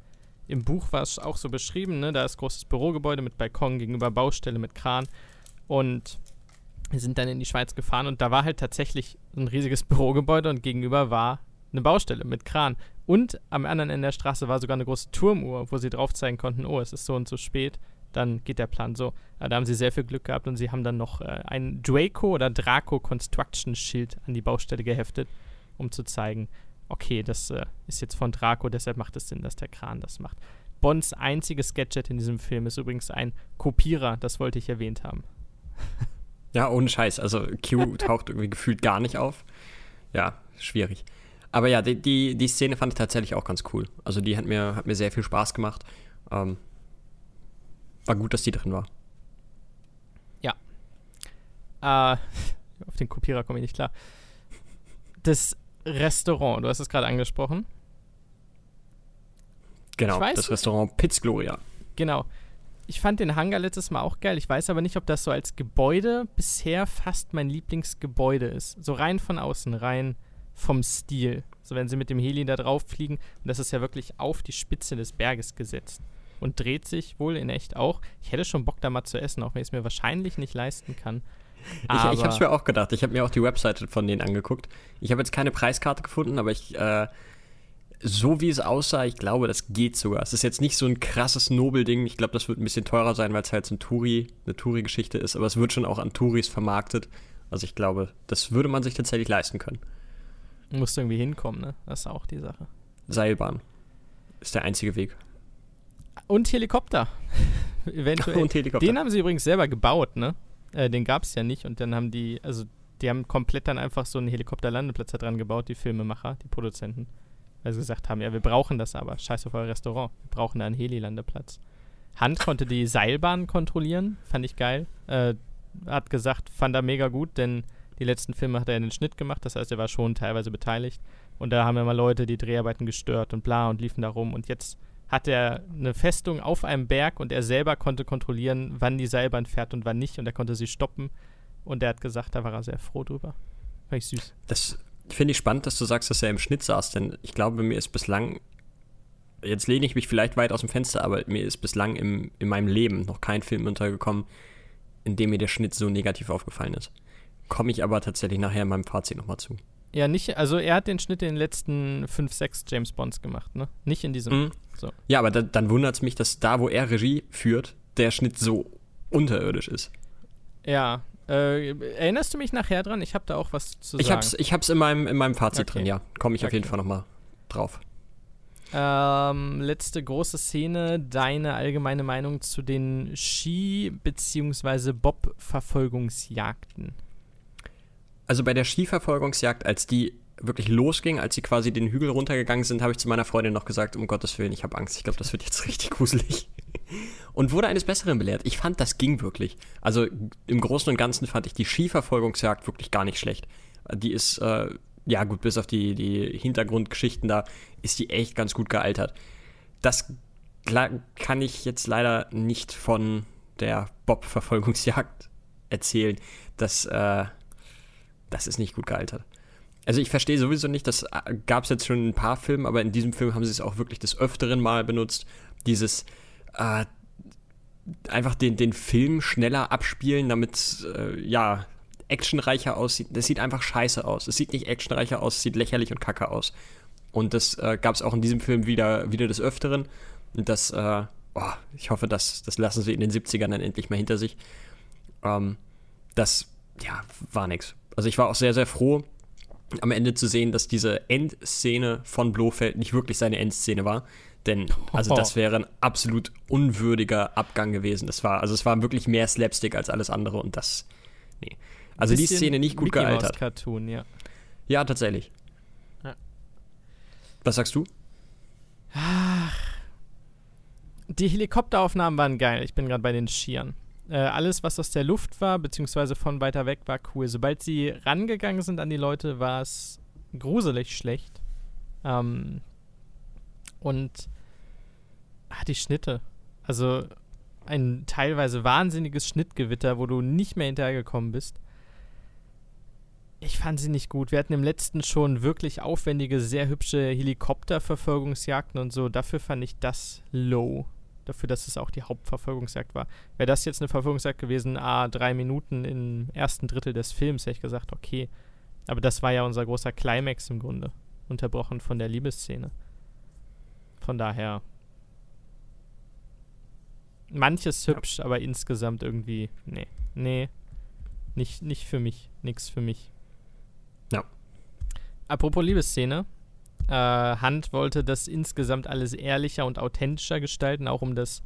im Buch war es auch so beschrieben, ne? Da ist großes Bürogebäude mit Balkon gegenüber Baustelle mit Kran. Und wir sind dann in die Schweiz gefahren und da war halt tatsächlich ein riesiges Bürogebäude und gegenüber war eine Baustelle mit Kran. Und am anderen Ende der Straße war sogar eine große Turmuhr, wo sie drauf zeigen konnten, oh, es ist so und so spät, dann geht der Plan so. Da haben sie sehr viel Glück gehabt und sie haben dann noch äh, ein Draco oder Draco Construction Schild an die Baustelle geheftet, um zu zeigen, okay, das äh, ist jetzt von Draco, deshalb macht es Sinn, dass der Kran das macht. Bonds einziges Gadget in diesem Film ist übrigens ein Kopierer, das wollte ich erwähnt haben.
Ja, ohne Scheiß. Also Q taucht irgendwie gefühlt gar nicht auf. Ja, schwierig. Aber ja, die, die, die Szene fand ich tatsächlich auch ganz cool. Also die hat mir, hat mir sehr viel Spaß gemacht. Ähm, war gut, dass die drin war.
Äh, auf den Kopierer komme ich nicht klar. Das Restaurant, du hast es gerade angesprochen.
Genau,
weiß
das. Restaurant Piz Gloria.
Genau. Ich fand den Hangar letztes Mal auch geil. Ich weiß aber nicht, ob das so als Gebäude bisher fast mein Lieblingsgebäude ist. So rein von außen, rein vom Stil. So wenn sie mit dem Heli da drauf fliegen. Und das ist ja wirklich auf die Spitze des Berges gesetzt. Und dreht sich wohl in echt auch. Ich hätte schon Bock da mal zu essen, auch wenn ich es mir wahrscheinlich nicht leisten kann.
Ich, ich habe es mir auch gedacht. Ich habe mir auch die Webseite von denen angeguckt. Ich habe jetzt keine Preiskarte gefunden, aber ich, äh, so wie es aussah, ich glaube, das geht sogar. Es ist jetzt nicht so ein krasses Nobelding. Ich glaube, das wird ein bisschen teurer sein, weil es halt so ein Touri, eine Touri-Geschichte ist. Aber es wird schon auch an Touris vermarktet. Also ich glaube, das würde man sich tatsächlich leisten können.
Musst du irgendwie hinkommen, ne? Das ist auch die Sache.
Seilbahn ist der einzige Weg.
Und Helikopter. Eventuell.
Und Helikopter.
Den haben sie übrigens selber gebaut, ne? Äh, den gab es ja nicht und dann haben die, also die haben komplett dann einfach so einen Helikopterlandeplatz da dran gebaut, die Filmemacher, die Produzenten. Weil sie gesagt haben, ja, wir brauchen das aber. Scheiß auf euer Restaurant. Wir brauchen da einen Heli-Landeplatz. Hand konnte die Seilbahn kontrollieren, fand ich geil. Äh, hat gesagt, fand er mega gut, denn die letzten Filme hat er in den Schnitt gemacht, das heißt, er war schon teilweise beteiligt. Und da haben immer Leute die Dreharbeiten gestört und bla und liefen da rum. Und jetzt hat er eine Festung auf einem Berg und er selber konnte kontrollieren, wann die Seilbahn fährt und wann nicht. Und er konnte sie stoppen. Und er hat gesagt, da war er sehr froh drüber. Fand ich süß.
Das finde ich spannend, dass du sagst, dass er im Schnitt saß, denn ich glaube, mir ist bislang, jetzt lehne ich mich vielleicht weit aus dem Fenster, aber mir ist bislang im, in meinem Leben noch kein Film untergekommen, in dem mir der Schnitt so negativ aufgefallen ist. Komme ich aber tatsächlich nachher in meinem Fazit nochmal zu.
Ja, nicht, also er hat den Schnitt in den letzten 5, 6 James Bonds gemacht, ne? Nicht in diesem.
Mhm.
So.
Ja, aber da, dann wundert es mich, dass da, wo er Regie führt, der Schnitt so unterirdisch ist.
Ja. Äh, erinnerst du mich nachher dran? Ich habe da auch was zu
Ich
sagen.
hab's, ich hab's in meinem, in meinem Fazit
Okay.
drin, ja. Komme ich auf jeden
Okay.
Fall nochmal drauf.
Ähm, letzte große Szene, deine allgemeine Meinung zu den Ski- bzw. Bob-Verfolgungsjagden.
Also bei der Skiverfolgungsjagd, als die wirklich losging, als sie quasi den Hügel runtergegangen sind, habe ich zu meiner Freundin noch gesagt, um Gottes Willen, ich habe Angst. Ich glaube, das wird jetzt richtig gruselig. Und wurde eines Besseren belehrt. Ich fand, das ging wirklich. Also im Großen und Ganzen fand ich die Skiverfolgungsjagd wirklich gar nicht schlecht. Die ist, äh, ja gut, bis auf die, die Hintergrundgeschichten da, ist die echt ganz gut gealtert. Das kann ich jetzt leider nicht von der Bob-Verfolgungsjagd erzählen. Das, äh, das ist nicht gut gealtert. Also ich verstehe sowieso nicht, das gab es jetzt schon in ein paar Filmen, aber in diesem Film haben sie es auch wirklich des Öfteren mal benutzt. Dieses äh, einfach den, den Film schneller abspielen, damit äh, ja actionreicher aussieht. Das sieht einfach scheiße aus. Es sieht nicht actionreicher aus, es sieht lächerlich und kacke aus. Und das äh, gab es auch in diesem Film wieder, wieder des Öfteren. Und das, äh, oh, ich hoffe, das, das lassen sie in den 70ern dann endlich mal hinter sich. Ähm, das, ja, war nix. Also ich war auch sehr, sehr froh, am Ende zu sehen, dass diese Endszene von Blofeld nicht wirklich seine Endszene war. Denn, also das wäre ein absolut unwürdiger Abgang gewesen. Das war, also es war wirklich mehr Slapstick als alles andere und das, nee. Also die Szene nicht gut
Mickey Mouse
gealtert.
Cartoon, ja.
Ja, tatsächlich.
Ja.
Was sagst du?
Die Helikopteraufnahmen waren geil. Ich bin gerade bei den Skiern. Äh, alles, was aus der Luft war, beziehungsweise von weiter weg, war cool. Sobald sie rangegangen sind an die Leute, war es gruselig schlecht. Ähm, und ah, die Schnitte. Also ein teilweise wahnsinniges Schnittgewitter, wo du nicht mehr hinterhergekommen bist. Ich fand sie nicht gut. Wir hatten im letzten schon wirklich aufwendige, sehr hübsche Helikopterverfolgungsjagden und so. Dafür fand ich das low. Dafür, dass es auch die Hauptverfolgungsjagd war. Wäre das jetzt eine Verfolgungsjagd gewesen, ah, drei Minuten im ersten Drittel des Films, hätte ich gesagt, okay. Aber das war ja unser großer Climax im Grunde. Unterbrochen von der Liebesszene. Von daher. Manches hübsch, aber insgesamt irgendwie, nee. Nee. Nicht, nicht für mich. Nix für mich.
Ja.
Apropos Liebesszene. Äh, Hunt wollte das insgesamt alles ehrlicher und authentischer gestalten, auch um das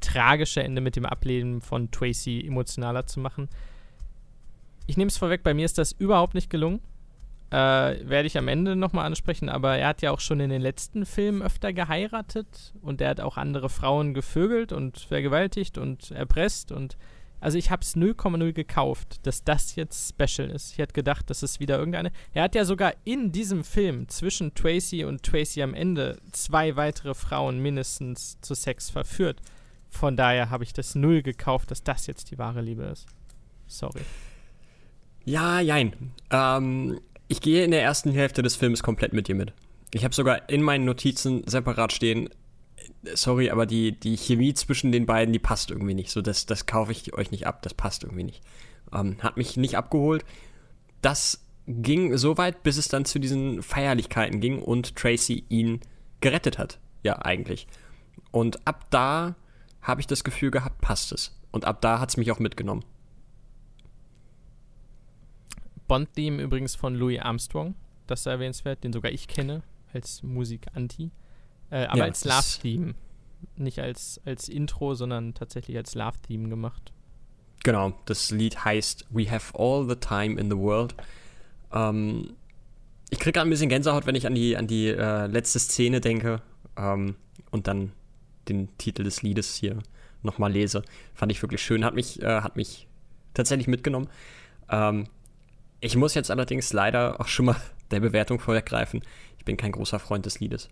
tragische Ende mit dem Ableben von Tracy emotionaler zu machen. Ich nehme es vorweg, bei mir ist das überhaupt nicht gelungen. Äh, werde ich am Ende nochmal ansprechen, aber er hat ja auch schon in den letzten Filmen öfter geheiratet und er hat auch andere Frauen gevögelt und vergewaltigt und erpresst und also ich habe es 0,0 gekauft, dass das jetzt special ist. Ich hätte gedacht, das ist wieder irgendeine. Er hat ja sogar in diesem Film zwischen Tracy und Tracy am Ende zwei weitere Frauen mindestens zu Sex verführt. Von daher habe ich das null gekauft, dass das jetzt die wahre Liebe ist. Sorry.
Ja, jein. Ähm, ich gehe in der ersten Hälfte des Films komplett mit dir mit. Ich habe sogar in meinen Notizen separat stehen, sorry, aber die, die Chemie zwischen den beiden, die passt irgendwie nicht. So, das, das kaufe ich euch nicht ab, das passt irgendwie nicht. Ähm, hat mich nicht abgeholt. Das ging so weit, bis es dann zu diesen Feierlichkeiten ging und Tracy ihn gerettet hat. Ja, eigentlich. Und ab da habe ich das Gefühl gehabt, passt es. Und ab da hat es mich auch mitgenommen.
Bond-Theme übrigens von Louis Armstrong, das ist erwähnenswert, den sogar ich kenne als Musik-Anti. Äh, aber
Ja,
als Love-Theme. Nicht als, als Intro, sondern tatsächlich als Love-Theme gemacht.
Genau, das Lied heißt We Have All the Time in the World. Ähm, ich kriege gerade ein bisschen Gänsehaut, wenn ich an die, an die äh, letzte Szene denke ähm, und dann den Titel des Liedes hier nochmal lese. Fand ich wirklich schön, hat mich, äh, hat mich tatsächlich mitgenommen. Ähm, ich muss jetzt allerdings leider auch schon mal der Bewertung vorweggreifen. Ich bin kein großer Freund des Liedes.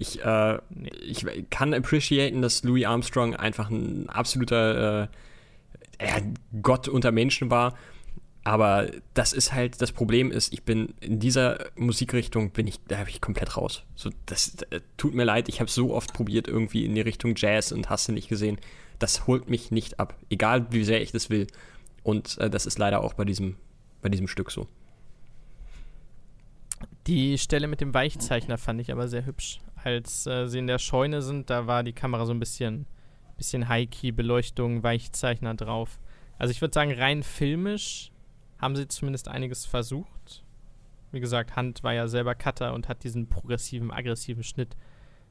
Ich, äh, ich kann appreciaten, dass Louis Armstrong einfach ein absoluter äh, Gott unter Menschen war. Aber das ist halt, das Problem ist, ich bin in dieser Musikrichtung, bin ich, da bin ich komplett raus. So, das äh, tut mir leid, ich habe so oft probiert, irgendwie in die Richtung Jazz und hast du nicht gesehen. Das holt mich nicht ab. Egal wie sehr ich das will. Und äh, das ist leider auch bei diesem, bei diesem Stück so.
Die Stelle mit dem Weichzeichner fand ich aber sehr hübsch. Als äh, sie in der Scheune sind, da war die Kamera so ein bisschen, bisschen High-Key-Beleuchtung, Weichzeichner drauf. Also ich würde sagen, rein filmisch haben sie zumindest einiges versucht. Wie gesagt, Hunt war ja selber Cutter und hat diesen progressiven, aggressiven Schnitt.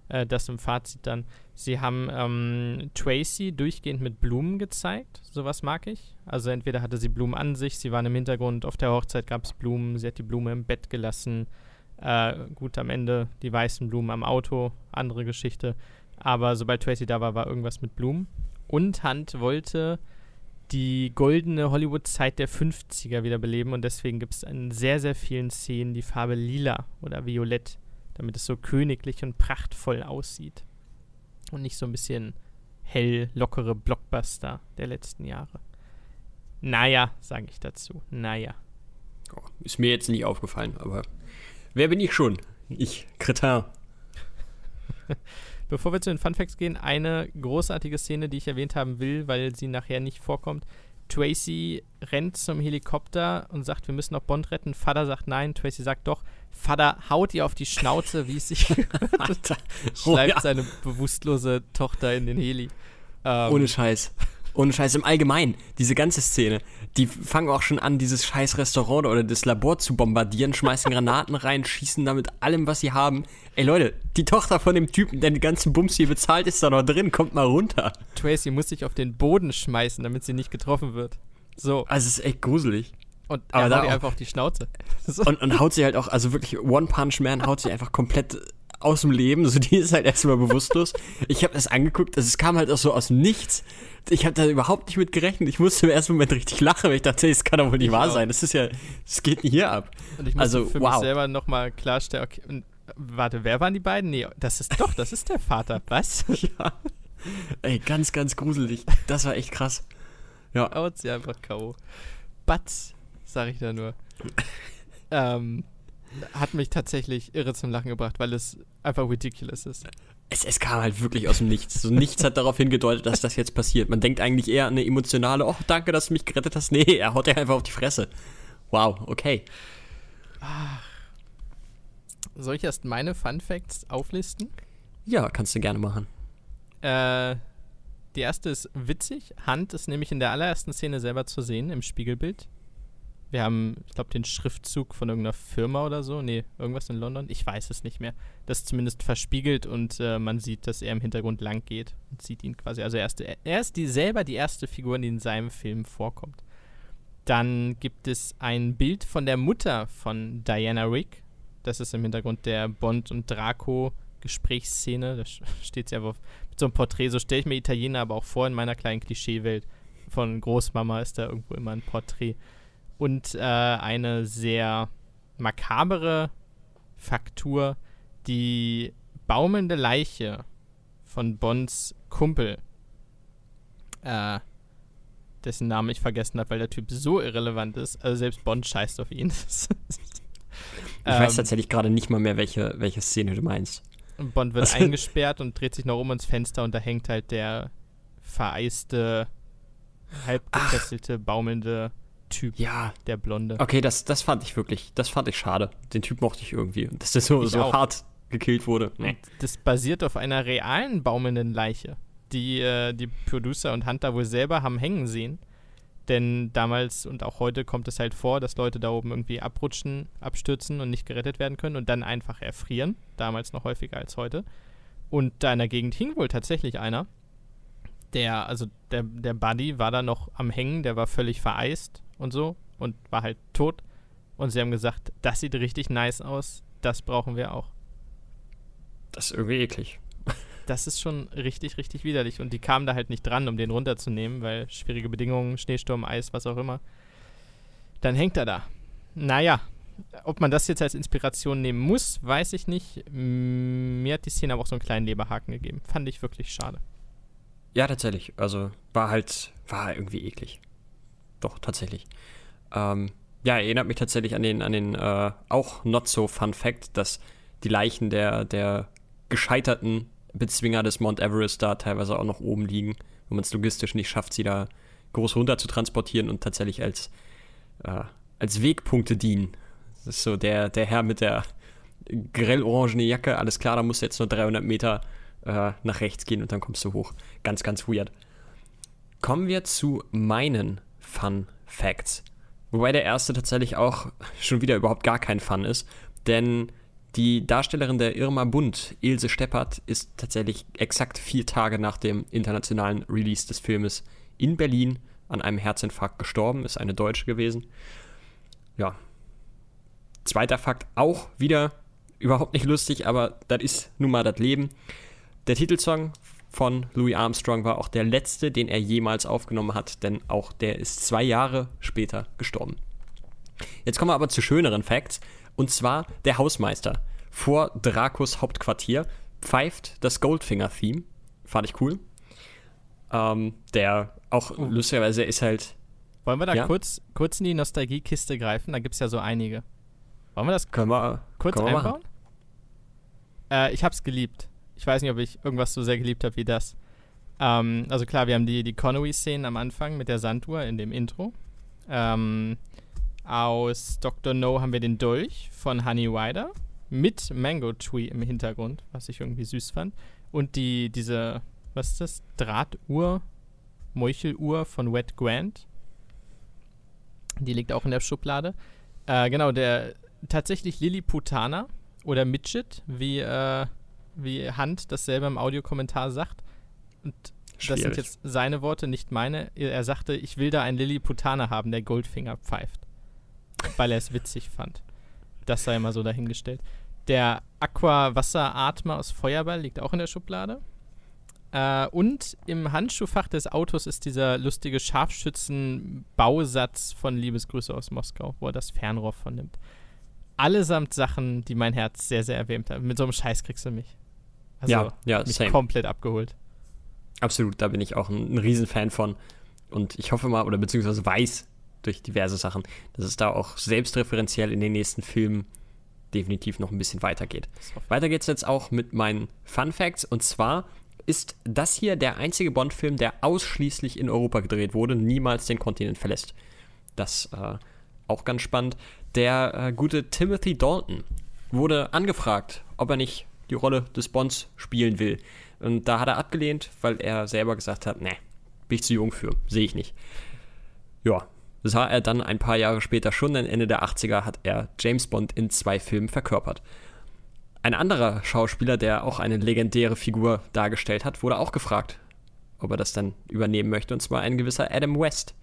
Äh, das im Fazit dann. Sie haben ähm, Tracy durchgehend mit Blumen gezeigt. Sowas mag ich. Also entweder hatte sie Blumen an sich, sie waren im Hintergrund, auf der Hochzeit gab es Blumen, sie hat die Blume im Bett gelassen. Äh, gut, am Ende die weißen Blumen am Auto, andere Geschichte. Aber sobald Tracy da war, war irgendwas mit Blumen. Und Hunt wollte die goldene Hollywood-Zeit der 50er wiederbeleben und deswegen gibt es in sehr, sehr vielen Szenen die Farbe lila oder violett, damit es so königlich und prachtvoll aussieht. Und nicht so ein bisschen hell, lockere Blockbuster der letzten Jahre. Naja, sage ich dazu. Naja.
Ist mir jetzt nicht aufgefallen, aber wer bin ich schon? Ich, Kretin.
Bevor wir zu den Funfacts gehen, eine großartige Szene, die ich erwähnt haben will, weil sie nachher nicht vorkommt. Tracy rennt zum Helikopter und sagt, wir müssen noch Bond retten. Vater sagt nein. Tracy sagt doch. Vater haut ihr auf die Schnauze, wie es sich
Alter.
schleift
Oh, ja.
seine bewusstlose Tochter in den Heli. Ähm,
Ohne Scheiß. Ohne Scheiß im Allgemeinen, diese ganze Szene, die fangen auch schon an, dieses scheiß Restaurant oder das Labor zu bombardieren, schmeißen Granaten rein, schießen damit allem, was sie haben. Ey Leute, die Tochter von dem Typen, der die ganzen Bums hier bezahlt, ist da noch drin, kommt mal runter.
Tracy muss sich auf den Boden schmeißen, damit sie nicht getroffen wird. So.
Also es ist echt gruselig.
Und
Aber
er
da
haut ihr
auch-
einfach auf die Schnauze.
Und, und haut sie halt auch, also wirklich One Punch Man haut sie einfach komplett aus dem Leben. So, die ist halt erstmal bewusstlos. Ich habe das angeguckt, also es kam halt auch so aus dem Nichts. Ich habe da überhaupt nicht mit gerechnet. Ich musste im ersten Moment richtig lachen, weil ich dachte, das kann doch wohl nicht
Ich
wahr
auch.
sein. Das ist ja, das geht nicht hier ab.
Und ich musste
Also,
für
wow.
mich selber nochmal klarstellen, okay, und, warte, wer waren die beiden? Nee, das ist doch, das ist der Vater. Was?
Ja. Ey, ganz, ganz gruselig. Das war echt krass. Ja,
Haut sie einfach K.O. Batz, sag ich da nur. ähm, hat mich tatsächlich irre zum Lachen gebracht, weil es einfach ridiculous ist.
es, es kam halt wirklich aus dem Nichts. So nichts hat darauf hingedeutet, dass das jetzt passiert. Man denkt eigentlich eher an eine emotionale, oh, danke, dass du mich gerettet hast. Nee, er haut dir einfach auf die Fresse. Wow, okay.
Soll ich erst meine Fun Facts auflisten?
Ja, kannst du gerne machen.
Äh, die erste ist witzig. Hand ist nämlich in der allerersten Szene selber zu sehen im Spiegelbild. Wir haben, ich glaube, den Schriftzug von irgendeiner Firma oder so. Nee, irgendwas in London. Ich weiß es nicht mehr. Das ist zumindest verspiegelt und äh, man sieht, dass er im Hintergrund lang geht und sieht ihn quasi. Also er ist, er ist die, selber die erste Figur, die in seinem Film vorkommt. Dann gibt es ein Bild von der Mutter von Diana Rigg. Das ist im Hintergrund der Bond und Draco Gesprächsszene. Da steht sie einfach mit so einem Porträt. So stelle ich mir Italiener aber auch vor in meiner kleinen Klischeewelt. Von Großmama ist da irgendwo immer ein Porträt. Und äh, eine sehr makabere Faktur, die baumelnde Leiche von Bonds Kumpel, äh, dessen Namen ich vergessen habe, weil der Typ so irrelevant ist. Also selbst Bond scheißt auf ihn.
Ich weiß
Ähm,
tatsächlich gerade nicht mal mehr, welche, welche Szene du meinst.
Und Bond wird eingesperrt und dreht sich noch um ins Fenster und da hängt halt der vereiste, halb gefesselte, baumelnde Typ,
Ja,
der Blonde.
okay, das, das fand ich wirklich, das fand ich schade. Den Typ mochte ich irgendwie. Dass der so,
Ich
so
auch.
hart gekillt wurde. Nee.
Das basiert auf einer realen baumelnden Leiche, die äh, die Producer und Hunter wohl selber haben hängen sehen. Denn damals und auch heute kommt es halt vor, dass Leute da oben irgendwie abrutschen, abstürzen und nicht gerettet werden können und dann einfach erfrieren. Damals noch häufiger als heute. Und da in der Gegend hing wohl tatsächlich einer. Der, also der, der Buddy war da noch am Hängen, der war völlig vereist und so und war halt tot. Und sie haben gesagt, das sieht richtig nice aus, das brauchen wir auch.
Das ist irgendwie eklig.
Das ist schon richtig, richtig widerlich. Und die kamen da halt nicht dran, um den runterzunehmen, weil schwierige Bedingungen, Schneesturm, Eis, was auch immer. Dann hängt er da. Naja, ob man das jetzt als Inspiration nehmen muss, weiß ich nicht. Mir hat die Szene aber auch so einen kleinen Leberhaken gegeben. Fand ich wirklich schade.
Ja, tatsächlich. Also war halt, war irgendwie eklig. Doch, tatsächlich. Ähm, ja, erinnert mich tatsächlich an den, an den äh, auch not so fun Fact, dass die Leichen der, der gescheiterten Bezwinger des Mount Everest da teilweise auch noch oben liegen, wenn man es logistisch nicht schafft, sie da groß runter zu transportieren und tatsächlich als, äh, als Wegpunkte dienen. Das ist so der, der Herr mit der grell-orangene Jacke, alles klar, da musst du jetzt nur 300 Meter äh, nach rechts gehen und dann kommst du hoch. Ganz, ganz weird. Kommen wir zu meinen Fun Facts. Wobei der erste tatsächlich auch schon wieder überhaupt gar kein Fun ist, denn die Darstellerin der Irma Bund, Ilse Steppert, ist tatsächlich exakt vier Tage nach dem internationalen Release des Filmes in Berlin an einem Herzinfarkt gestorben, ist eine Deutsche gewesen. Ja. Zweiter Fakt, auch wieder überhaupt nicht lustig, aber das ist nun mal das Leben. Der Titelsong von Louis Armstrong war auch der letzte, den er jemals aufgenommen hat, denn auch der ist zwei Jahre später gestorben. Jetzt kommen wir aber zu schöneren Facts, und zwar der Hausmeister vor Dracos Hauptquartier pfeift das Goldfinger-Theme. Fand ich cool. Ähm, der auch lustigerweise ist halt.
Wollen wir da
Ja?
kurz, kurz in die Nostalgiekiste greifen? Da gibt es ja so einige. Wollen wir das
Können wir,
kurz
können wir
einbauen? Äh, ich hab's geliebt. Ich weiß nicht, ob ich irgendwas so sehr geliebt habe wie das. Ähm, also klar, wir haben die, die Connery-Szenen am Anfang mit der Sanduhr in dem Intro. Ähm, aus Dr. No haben wir den Dolch von Honey Rider mit Mango Tree im Hintergrund, was ich irgendwie süß fand. Und die, diese, was ist das? Drahtuhr? Meucheluhr von Wet Grant. Die liegt auch in der Schublade. Äh, genau, der tatsächlich Lilliputaner oder Midget, wie, äh, wie Hunt das selber im Audiokommentar sagt. Und das sind jetzt seine Worte, nicht meine. Er sagte, ich will da einen Lilliputaner haben, der Goldfinger pfeift. Weil er es witzig fand. Das sei mal so dahingestellt. Der Aqua-Wasseratmer aus Feuerball liegt auch in der Schublade. Äh, und im Handschuhfach des Autos ist dieser lustige Scharfschützen-Bausatz von Liebesgrüße aus Moskau, wo er das Fernrohr von nimmt. Allesamt Sachen, die mein Herz sehr, sehr erwärmt haben. Mit so einem Scheiß kriegst du mich. Also,
ja, ja,
mich
same.
komplett abgeholt.
Absolut, da bin ich auch ein, ein Riesenfan von. Und ich hoffe mal, oder beziehungsweise weiß durch diverse Sachen, dass es da auch selbstreferenziell in den nächsten Filmen definitiv noch ein bisschen weitergeht. Weiter geht's jetzt auch mit meinen Fun Facts. Und zwar ist das hier der einzige Bond-Film, der ausschließlich in Europa gedreht wurde, niemals den Kontinent verlässt. Das äh, auch ganz spannend. Der äh, gute Timothy Dalton wurde angefragt, ob er nicht die Rolle des Bonds spielen will. Und da hat er abgelehnt, weil er selber gesagt hat, ne, bin ich zu jung für, sehe ich nicht. Ja, sah er dann ein paar Jahre später schon, denn Ende der 80er hat er James Bond in zwei Filmen verkörpert. Ein anderer Schauspieler, der auch eine legendäre Figur dargestellt hat, wurde auch gefragt, ob er das dann übernehmen möchte, und zwar ein gewisser Adam West,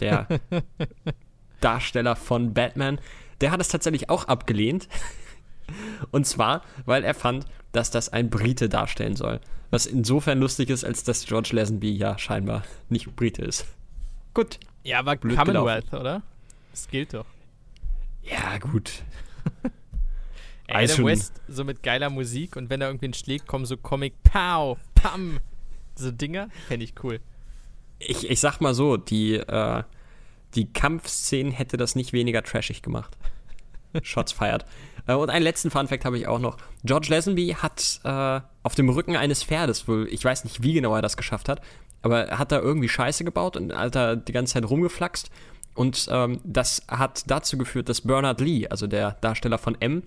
der Darsteller von Batman. Der hat es tatsächlich auch abgelehnt. Und zwar, weil er fand, dass das ein Brite darstellen soll. Was insofern lustig ist, als dass George Lazenby ja scheinbar nicht Brite ist. Gut.
Ja, aber
Blöd
Commonwealth,
gelaufen.
oder? Das gilt doch.
Ja, gut.
Ey, Adam. West so mit geiler Musik und wenn da irgendwie ein schlägt, kommen so Comic Pow, Pam. So Dinger, fände ich cool.
Ich, ich sag mal so, die, äh, die Kampfszenen hätte das nicht weniger trashig gemacht. Shots feiert. Äh, und einen letzten Funfact habe ich auch noch. George Lazenby hat äh, auf dem Rücken eines Pferdes wohl, ich weiß nicht, wie genau er das geschafft hat, aber er hat da irgendwie Scheiße gebaut und hat da die ganze Zeit rumgeflaxt. Und ähm, das hat dazu geführt, dass Bernard Lee, also der Darsteller von M,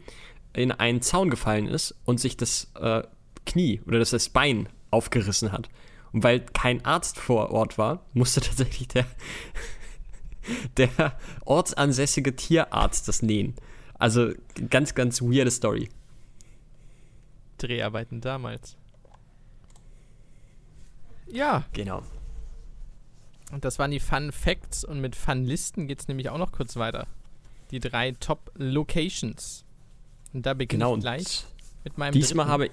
in einen Zaun gefallen ist und sich das äh, Knie oder das, das Bein aufgerissen hat. Und weil kein Arzt vor Ort war, musste tatsächlich der, der ortsansässige Tierarzt das nähen. Also ganz, ganz weirde Story.
Dreharbeiten damals. Ja,
Genau.
und das waren die Fun Facts und mit Fun Listen geht es nämlich auch noch kurz weiter. Die drei Top Locations. Und da beginne
Genau.
ich gleich mit meinem
Diesmal
dritten.
habe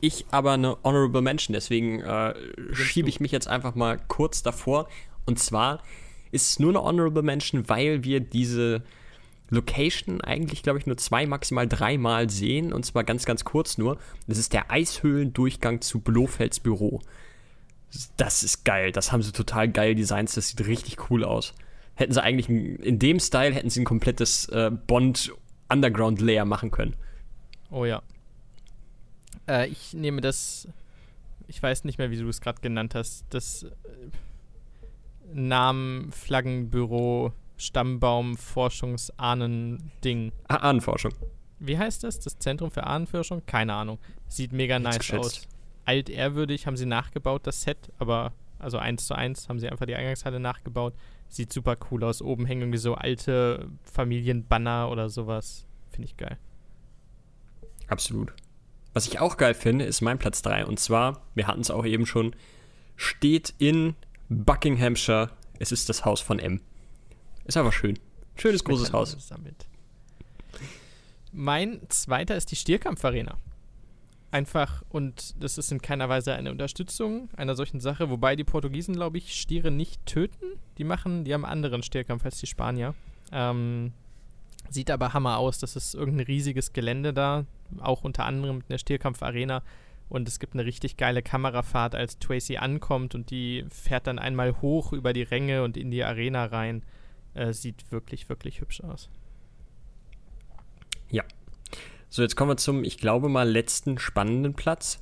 ich aber eine Honorable Mention, deswegen äh, schiebe ich mich jetzt einfach mal kurz davor. Und zwar ist es nur eine Honorable Mention, weil wir diese Location eigentlich, glaube ich, nur zwei, maximal dreimal sehen. Und zwar ganz, ganz kurz nur. Das ist der Eishöhlendurchgang zu Blofelds Büro. Das ist geil. Das haben sie total geil designt. Das sieht richtig cool aus. Hätten sie eigentlich ein, in dem Style hätten sie ein komplettes äh, Bond Underground Layer machen können.
Oh ja. Äh, ich nehme das, ich weiß nicht mehr, wie du es gerade genannt hast, das äh, Namen, Flaggenbüro, Stammbaum, Forschungsahnen-Ding.
Ah, Ahnenforschung.
Wie heißt das? Das Zentrum für Ahnenforschung? Keine Ahnung. Sieht mega nice
geschätzt.
aus. Altehrwürdig haben sie nachgebaut, das Set, aber also eins zu eins haben sie einfach die Eingangshalle nachgebaut. Sieht super cool aus. Oben hängen irgendwie so alte Familienbanner oder sowas. Finde ich geil.
Absolut. Was ich auch geil finde, ist mein Platz 3. Und zwar, wir hatten es auch eben schon, steht in Buckinghamshire. Es ist das Haus von M. Ist aber schön. Schönes großes
Schmetterlinge
Haus.
Sammelt. Mein zweiter ist die Stierkampfarena. Einfach, und das ist in keiner Weise eine Unterstützung einer solchen Sache, wobei die Portugiesen, glaube ich, Stiere nicht töten. Die machen, die haben einen anderen Stierkampf als die Spanier. Ähm, sieht aber Hammer aus. Das ist irgendein riesiges Gelände da, auch unter anderem mit einer Stierkampfarena. Und es gibt eine richtig geile Kamerafahrt, als Tracy ankommt und die fährt dann einmal hoch über die Ränge und in die Arena rein. Äh, sieht wirklich, wirklich hübsch aus.
So, jetzt kommen wir zum, ich glaube mal, letzten spannenden Platz.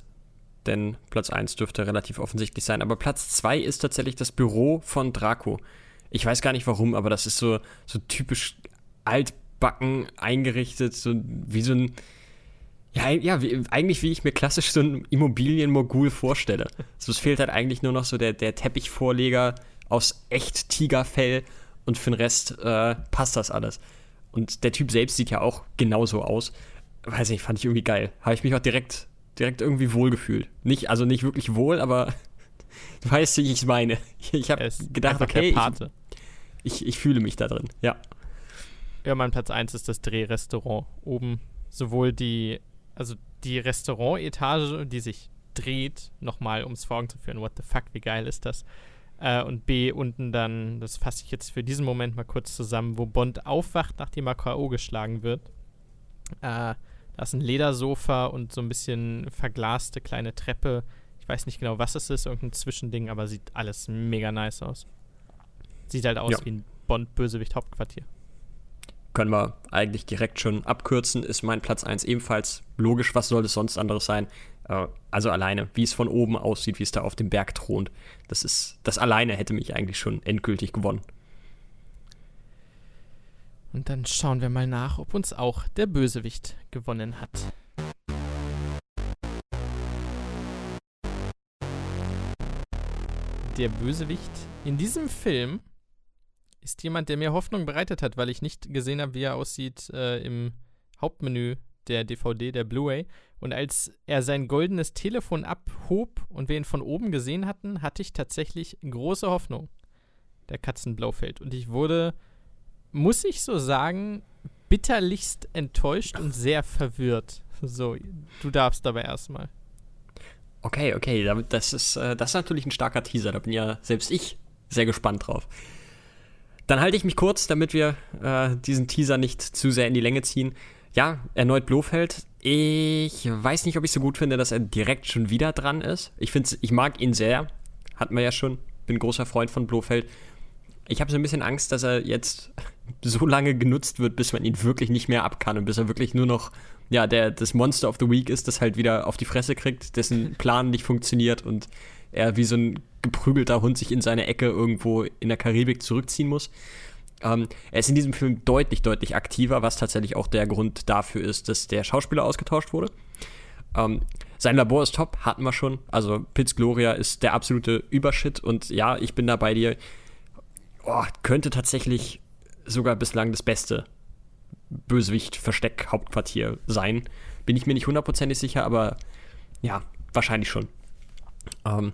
Denn Platz 1 dürfte relativ offensichtlich sein. Aber Platz 2 ist tatsächlich das Büro von Draco. Ich weiß gar nicht warum, aber das ist so, so typisch altbacken eingerichtet, so wie so ein, Ja, ja wie, eigentlich wie ich mir klassisch so einen Immobilienmogul vorstelle. Also es fehlt halt eigentlich nur noch so der, der Teppichvorleger aus echt Tigerfell und für den Rest äh, passt das alles. Und der Typ selbst sieht ja auch genauso aus. Weiß nicht, fand ich irgendwie geil. Habe ich mich auch direkt, direkt irgendwie wohlgefühlt. Nicht, also nicht wirklich wohl, aber du weißt, wie ich es meine. Ich habe gedacht, okay, ich, ich, ich fühle mich da drin, ja.
Ja, mein Platz 1 ist das Drehrestaurant. Oben sowohl die, also die Restaurantetage, die sich dreht, nochmal, um es vor Augen zu führen. What the fuck, wie geil ist das? Äh, und B, unten dann, das fasse ich jetzt für diesen Moment mal kurz zusammen, wo Bond aufwacht, nachdem er K.O. geschlagen wird. Äh, da ist ein Ledersofa und so ein bisschen verglaste kleine Treppe. Ich weiß nicht genau, was es ist, irgendein Zwischending, aber sieht alles mega nice aus. Sieht halt aus ja. wie ein Bond-Bösewicht-Hauptquartier
können wir eigentlich direkt schon abkürzen, ist mein Platz 1 ebenfalls logisch. Was soll es sonst anderes sein? Äh, also alleine, wie es von oben aussieht, wie es da auf dem Berg thront. Das ist, das alleine hätte mich eigentlich schon endgültig gewonnen.
Und dann schauen wir mal nach, ob uns auch der Bösewicht gewonnen hat. Der Bösewicht in diesem Film ist jemand, der mir Hoffnung bereitet hat, weil ich nicht gesehen habe, wie er aussieht äh, im Hauptmenü der DVD, der Blu-ray. Und als er sein goldenes Telefon abhob und wir ihn von oben gesehen hatten, hatte ich tatsächlich große Hoffnung. Der Katzenblaufeld. Und ich wurde, muss ich so sagen, bitterlichst enttäuscht und sehr verwirrt. So, du darfst dabei erstmal.
Okay, okay, das ist, äh, das ist natürlich ein starker Teaser. Da bin ja selbst ich sehr gespannt drauf. Dann halte ich mich kurz, damit wir äh, diesen Teaser nicht zu sehr in die Länge ziehen. Ja, erneut Blofeld. Ich weiß nicht, ob ich so gut finde, dass er direkt schon wieder dran ist. Ich finde, ich mag ihn sehr. Hatten wir ja schon. Bin großer Freund von Blofeld. Ich habe so ein bisschen Angst, dass er jetzt so lange genutzt wird, bis man ihn wirklich nicht mehr ab kann und bis er wirklich nur noch ja, der, das Monster of the Week ist, das halt wieder auf die Fresse kriegt, dessen Plan nicht funktioniert und er wie so ein geprügelter Hund sich in seine Ecke irgendwo in der Karibik zurückziehen muss. Ähm, er ist in diesem Film deutlich, deutlich aktiver, was tatsächlich auch der Grund dafür ist, dass der Schauspieler ausgetauscht wurde. Ähm, sein Labor ist top, hatten wir schon. Also Piz Gloria ist der absolute Übershit und ja, ich bin da bei dir. Oh, könnte tatsächlich sogar bislang das beste Bösewicht-Versteck-Hauptquartier sein. Bin ich mir nicht hundertprozentig sicher, aber ja, wahrscheinlich schon. Ähm,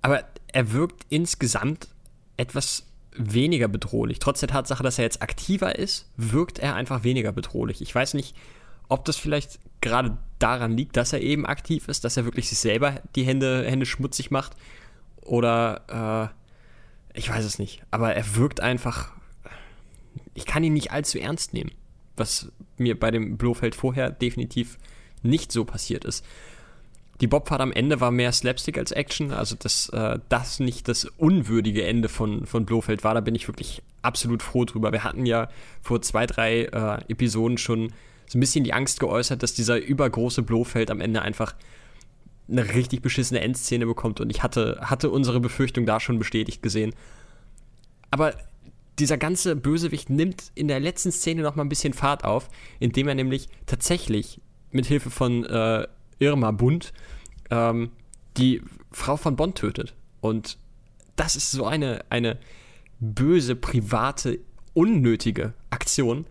aber er wirkt insgesamt etwas weniger bedrohlich. Trotz der Tatsache, dass er jetzt aktiver ist, wirkt er einfach weniger bedrohlich. Ich weiß nicht, ob das vielleicht gerade daran liegt, dass er eben aktiv ist, dass er wirklich sich selber die Hände, Hände schmutzig macht. Oder äh, ich weiß es nicht. Aber er wirkt einfach. Ich kann ihn nicht allzu ernst nehmen. Was mir bei dem Blofeld vorher definitiv nicht so passiert ist. Die Bobfahrt am Ende war mehr Slapstick als Action, also dass äh, das nicht das unwürdige Ende von, von Blofeld war, da bin ich wirklich absolut froh drüber. Wir hatten ja vor zwei, drei äh, Episoden schon so ein bisschen die Angst geäußert, dass dieser übergroße Blofeld am Ende einfach eine richtig beschissene Endszene bekommt und ich hatte, hatte unsere Befürchtung da schon bestätigt gesehen. Aber dieser ganze Bösewicht nimmt in der letzten Szene noch mal ein bisschen Fahrt auf, indem er nämlich tatsächlich mit Hilfe von äh, Irma Bund ähm, die Frau von Bond tötet. Und das ist so eine, eine böse, private, unnötige Aktion,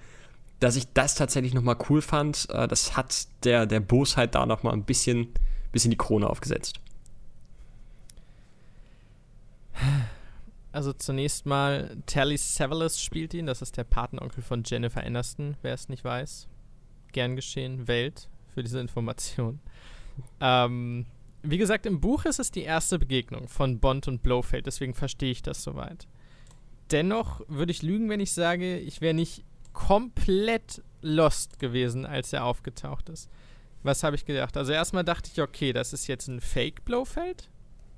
dass ich das tatsächlich nochmal cool fand. Äh, das hat der, der Bosheit da nochmal ein bisschen, bisschen die Krone aufgesetzt.
Also zunächst mal, Tally Savalas spielt ihn, das ist der Patenonkel von Jennifer Aniston, wer es nicht weiß. Gern geschehen, Welt für diese Information. Ähm, wie gesagt, im Buch ist es die erste Begegnung von Bond und Blofeld, deswegen verstehe ich das soweit. Dennoch würde ich lügen, wenn ich sage, ich wäre nicht komplett lost gewesen, als er aufgetaucht ist. Was habe ich gedacht? Also erstmal dachte ich, okay, das ist jetzt ein Fake Blofeld,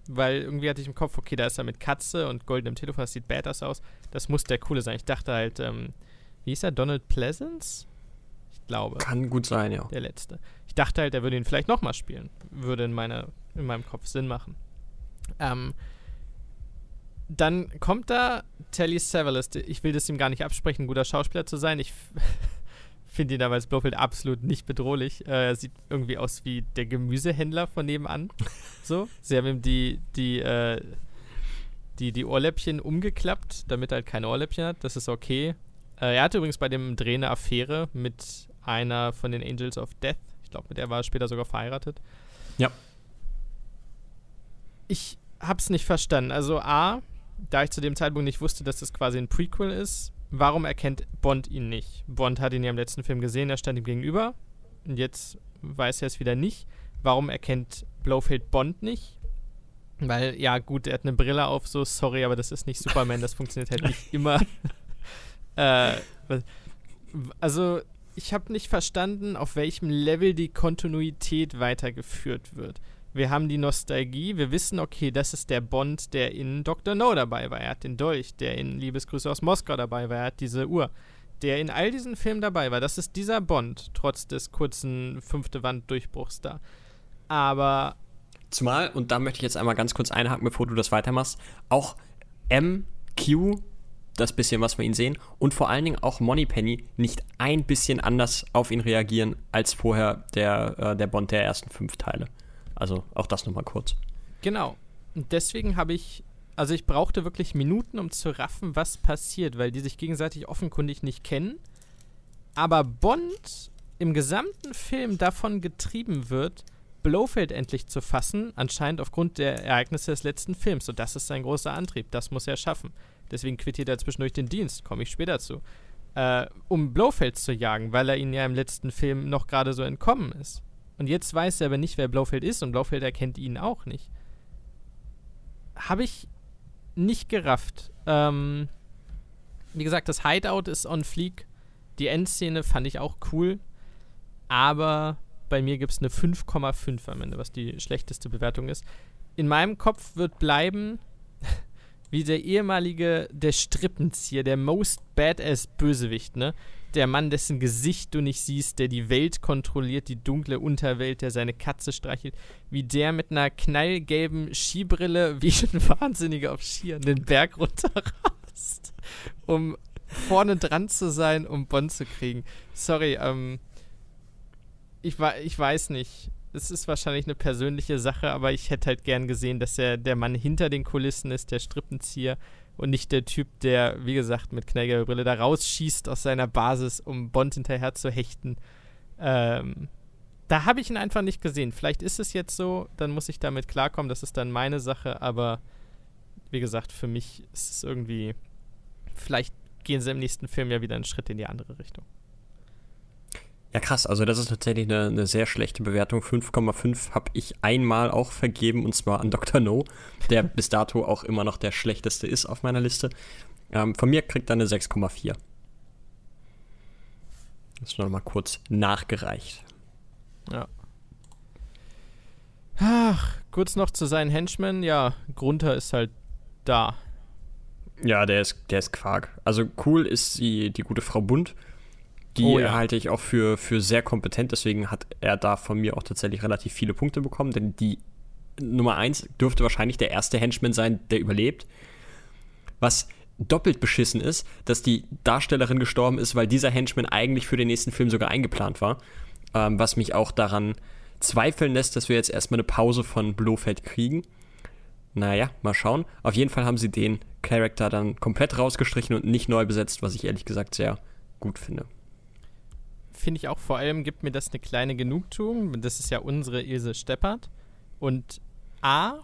weil irgendwie hatte ich im Kopf, okay, da ist er mit Katze und goldenem Telefon, das sieht badass aus. Das muss der coole sein. Ich dachte halt, ähm, wie hieß er? Donald Pleasance? Ich glaube.
Kann gut sein, ja.
Der letzte. Ich dachte halt, er würde ihn vielleicht nochmal spielen. Würde in, meine, in meinem Kopf Sinn machen. Ähm, dann kommt da Telly Savalas. Ich will das ihm gar nicht absprechen, ein guter Schauspieler zu sein. Ich finde ihn damals Blofeld absolut nicht bedrohlich. Äh, er sieht irgendwie aus wie der Gemüsehändler von nebenan. so. Sie haben ihm die, die, äh, die, die Ohrläppchen umgeklappt, damit er halt keine Ohrläppchen hat. Das ist okay. Äh, er hatte übrigens bei dem Dreh eine Affäre mit einer von den Angels of Death. Ich glaube, mit der war er später sogar verheiratet.
Ja.
Ich hab's nicht verstanden. Also A, da ich zu dem Zeitpunkt nicht wusste, dass das quasi ein Prequel ist, warum erkennt Bond ihn nicht? Bond hat ihn ja im letzten Film gesehen, er stand ihm gegenüber. Und jetzt weiß er es wieder nicht. Warum erkennt Blofeld Bond nicht? Weil, ja, gut, er hat eine Brille auf, so, sorry, aber das ist nicht Superman, das funktioniert halt nicht immer. äh, also, ich habe nicht verstanden, auf welchem Level die Kontinuität weitergeführt wird. Wir haben die Nostalgie, wir wissen, okay, das ist der Bond, der in Dr. No dabei war. Er hat den Dolch, der in Liebesgrüße aus Moskau dabei war. Er hat diese Uhr, der in all diesen Filmen dabei war. Das ist dieser Bond, trotz des kurzen fünfte Wand-Durchbruchs da. Aber.
Zumal, und da möchte ich jetzt einmal ganz kurz einhaken, bevor du das weitermachst, auch MQ das bisschen, was wir ihn sehen, und vor allen Dingen auch Moneypenny nicht ein bisschen anders auf ihn reagieren als vorher der, äh, der Bond der ersten fünf Teile. Also auch das nochmal kurz.
Genau. Und deswegen habe ich, also ich brauchte wirklich Minuten, um zu raffen, was passiert, weil die sich gegenseitig offenkundig nicht kennen. Aber Bond im gesamten Film davon getrieben wird, Blofeld endlich zu fassen, anscheinend aufgrund der Ereignisse des letzten Films. Und das ist sein großer Antrieb. Das muss er schaffen. Deswegen quittiert er zwischendurch den Dienst, komme ich später zu. Äh, um Blofeld zu jagen, weil er ihnen ja im letzten Film noch gerade so entkommen ist. Und jetzt weiß er aber nicht, wer Blofeld ist und Blofeld erkennt ihn auch nicht. Habe ich nicht gerafft. Ähm, wie gesagt, das Hideout ist on fleek. Die Endszene fand ich auch cool. Aber bei mir gibt es eine 5,5 am Ende, was die schlechteste Bewertung ist. In meinem Kopf wird bleiben, wie der ehemalige, der Strippenzieher, der most badass Bösewicht, ne? Der Mann, dessen Gesicht du nicht siehst, der die Welt kontrolliert, die dunkle Unterwelt, der seine Katze streichelt, wie der mit einer knallgelben Skibrille wie ein Wahnsinniger auf Skiern den Berg runterrast, um vorne dran zu sein, um Bonn zu kriegen. Sorry, ähm, ich, ich weiß nicht es ist wahrscheinlich eine persönliche Sache, aber ich hätte halt gern gesehen, dass er der Mann hinter den Kulissen ist, der Strippenzieher und nicht der Typ, der, wie gesagt, mit knallgelber Brille da rausschießt aus seiner Basis, um Bond hinterher zu hechten. Ähm, da habe ich ihn einfach nicht gesehen. Vielleicht ist es jetzt so, dann muss ich damit klarkommen, das ist dann meine Sache, aber wie gesagt, für mich ist es irgendwie, vielleicht gehen sie im nächsten Film ja wieder einen Schritt in die andere Richtung.
Ja, krass. Also, das ist tatsächlich eine, eine sehr schlechte Bewertung. 5,5 habe ich einmal auch vergeben und zwar an Dr. No, der bis dato auch immer noch der schlechteste ist auf meiner Liste. Ähm, von mir kriegt er eine 6,4. Das ist noch mal kurz nachgereicht.
Ja. Ach, kurz noch zu seinen Henchmen. Ja, Grunter ist halt da.
Ja, der ist, der ist Quark. Also cool ist die, die gute Frau Bund die oh, ja. halte ich auch für, für sehr kompetent, deswegen hat er da von mir auch tatsächlich relativ viele Punkte bekommen, denn die Nummer 1 dürfte wahrscheinlich der erste Henchman sein, der überlebt. Was doppelt beschissen ist, dass die Darstellerin gestorben ist, weil dieser Henchman eigentlich für den nächsten Film sogar eingeplant war. Ähm, was mich auch daran zweifeln lässt, dass wir jetzt erstmal eine Pause von Blofeld kriegen. Naja, mal schauen. Auf jeden Fall haben sie den Charakter dann komplett rausgestrichen und nicht neu besetzt, was ich ehrlich gesagt sehr gut finde
finde ich auch vor allem, gibt mir das eine kleine Genugtuung. Das ist ja unsere Ilse Steppert. Und A,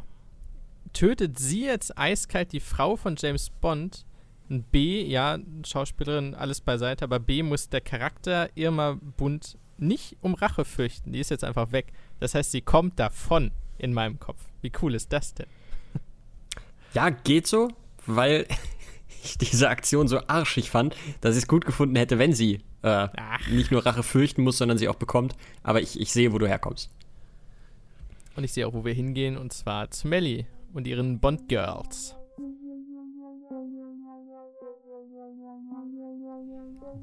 tötet sie jetzt eiskalt die Frau von James Bond. Und B, ja, Schauspielerin, alles beiseite, aber B muss der Charakter Irma Bund nicht um Rache fürchten. Die ist jetzt einfach weg. Das heißt, sie kommt davon in meinem Kopf. Wie cool ist das denn?
Ja, geht so, weil ich diese Aktion so arschig fand, dass ich es gut gefunden hätte, wenn sie äh, nicht nur Rache fürchten muss, sondern sie auch bekommt. Aber ich, ich sehe, wo du herkommst.
Und ich sehe auch, wo wir hingehen, und zwar zu Melly und ihren Bond Girls.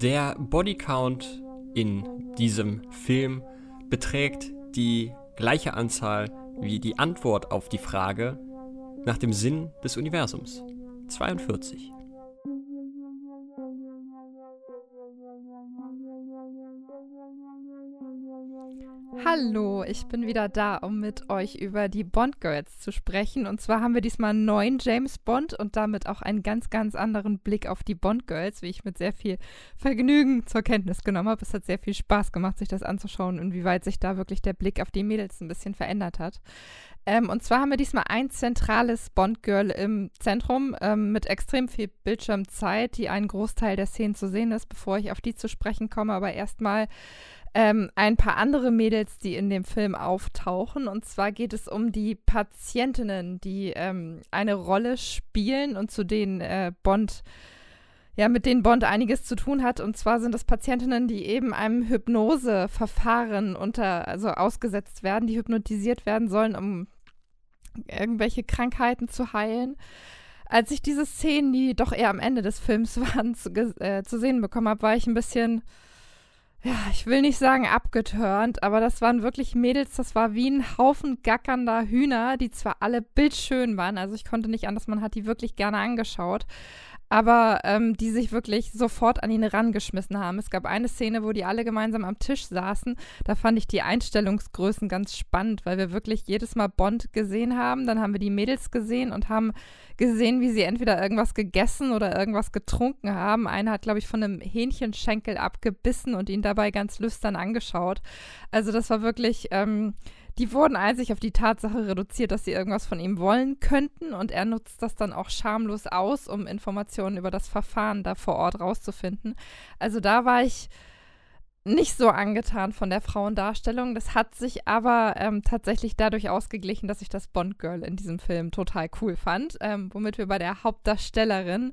Der Bodycount in diesem Film beträgt die gleiche Anzahl wie die Antwort auf die Frage nach dem Sinn des Universums. 42.
Hallo, ich bin wieder da, um mit euch über die Bond Girls zu sprechen. Und zwar haben wir diesmal einen neuen James Bond und damit auch einen ganz, ganz anderen Blick auf die Bond Girls, wie ich mit sehr viel Vergnügen zur Kenntnis genommen habe. Es hat sehr viel Spaß gemacht, sich das anzuschauen, inwieweit sich da wirklich der Blick auf die Mädels ein bisschen verändert hat. Ähm, und zwar haben wir diesmal ein zentrales Bond-Girl im Zentrum ähm, mit extrem viel Bildschirmzeit, die einen Großteil der Szenen zu sehen ist, bevor ich auf die zu sprechen komme. Aber erstmal ähm, ein paar andere Mädels, die in dem Film auftauchen. Und zwar geht es um die Patientinnen, die ähm, eine Rolle spielen und zu denen äh, Bond ja, mit denen Bond einiges zu tun hat. Und zwar sind es Patientinnen, die eben einem Hypnoseverfahren unter, also ausgesetzt werden, die hypnotisiert werden sollen, um irgendwelche Krankheiten zu heilen. Als ich diese Szenen, die doch eher am Ende des Films waren, zu, äh, zu sehen bekommen habe, war ich ein bisschen ja, ich will nicht sagen abgetörnt, aber das waren wirklich Mädels, das war wie ein Haufen gackernder Hühner, die zwar alle bildschön waren, also ich konnte nicht anders, man hat die wirklich gerne angeschaut, aber ähm, die sich wirklich sofort an ihn rangeschmissen haben. Es gab eine Szene, wo die alle gemeinsam am Tisch saßen. Da fand ich die Einstellungsgrößen ganz spannend, weil wir wirklich jedes Mal Bond gesehen haben. Dann haben wir die Mädels gesehen und haben gesehen, wie sie entweder irgendwas gegessen oder irgendwas getrunken haben. Eine hat, glaube ich, von einem Hähnchenschenkel abgebissen und ihn dabei ganz lüstern angeschaut. Also das war wirklich. Ähm, die wurden einzig auf die Tatsache reduziert, dass sie irgendwas von ihm wollen könnten und er nutzt das dann auch schamlos aus, um Informationen über das Verfahren da vor Ort rauszufinden. Also da war ich nicht so angetan von der Frauendarstellung. Das hat sich aber ähm, tatsächlich dadurch ausgeglichen, dass ich das Bond-Girl in diesem Film total cool fand, ähm, womit wir bei der Hauptdarstellerin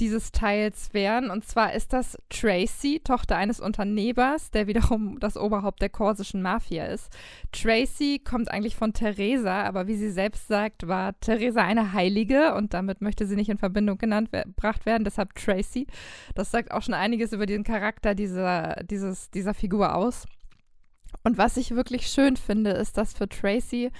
dieses Teils wären. Und zwar ist das Tracy, Tochter eines Unternehmers, der wiederum das Oberhaupt der korsischen Mafia ist. Tracy kommt eigentlich von Theresa, aber wie sie selbst sagt, war Theresa eine Heilige und damit möchte sie nicht in Verbindung genannt gebracht werden, deshalb Tracy. Das sagt auch schon einiges über den Charakter dieser, dieses, dieser Figur aus. Und was ich wirklich schön finde, ist, dass für Tracy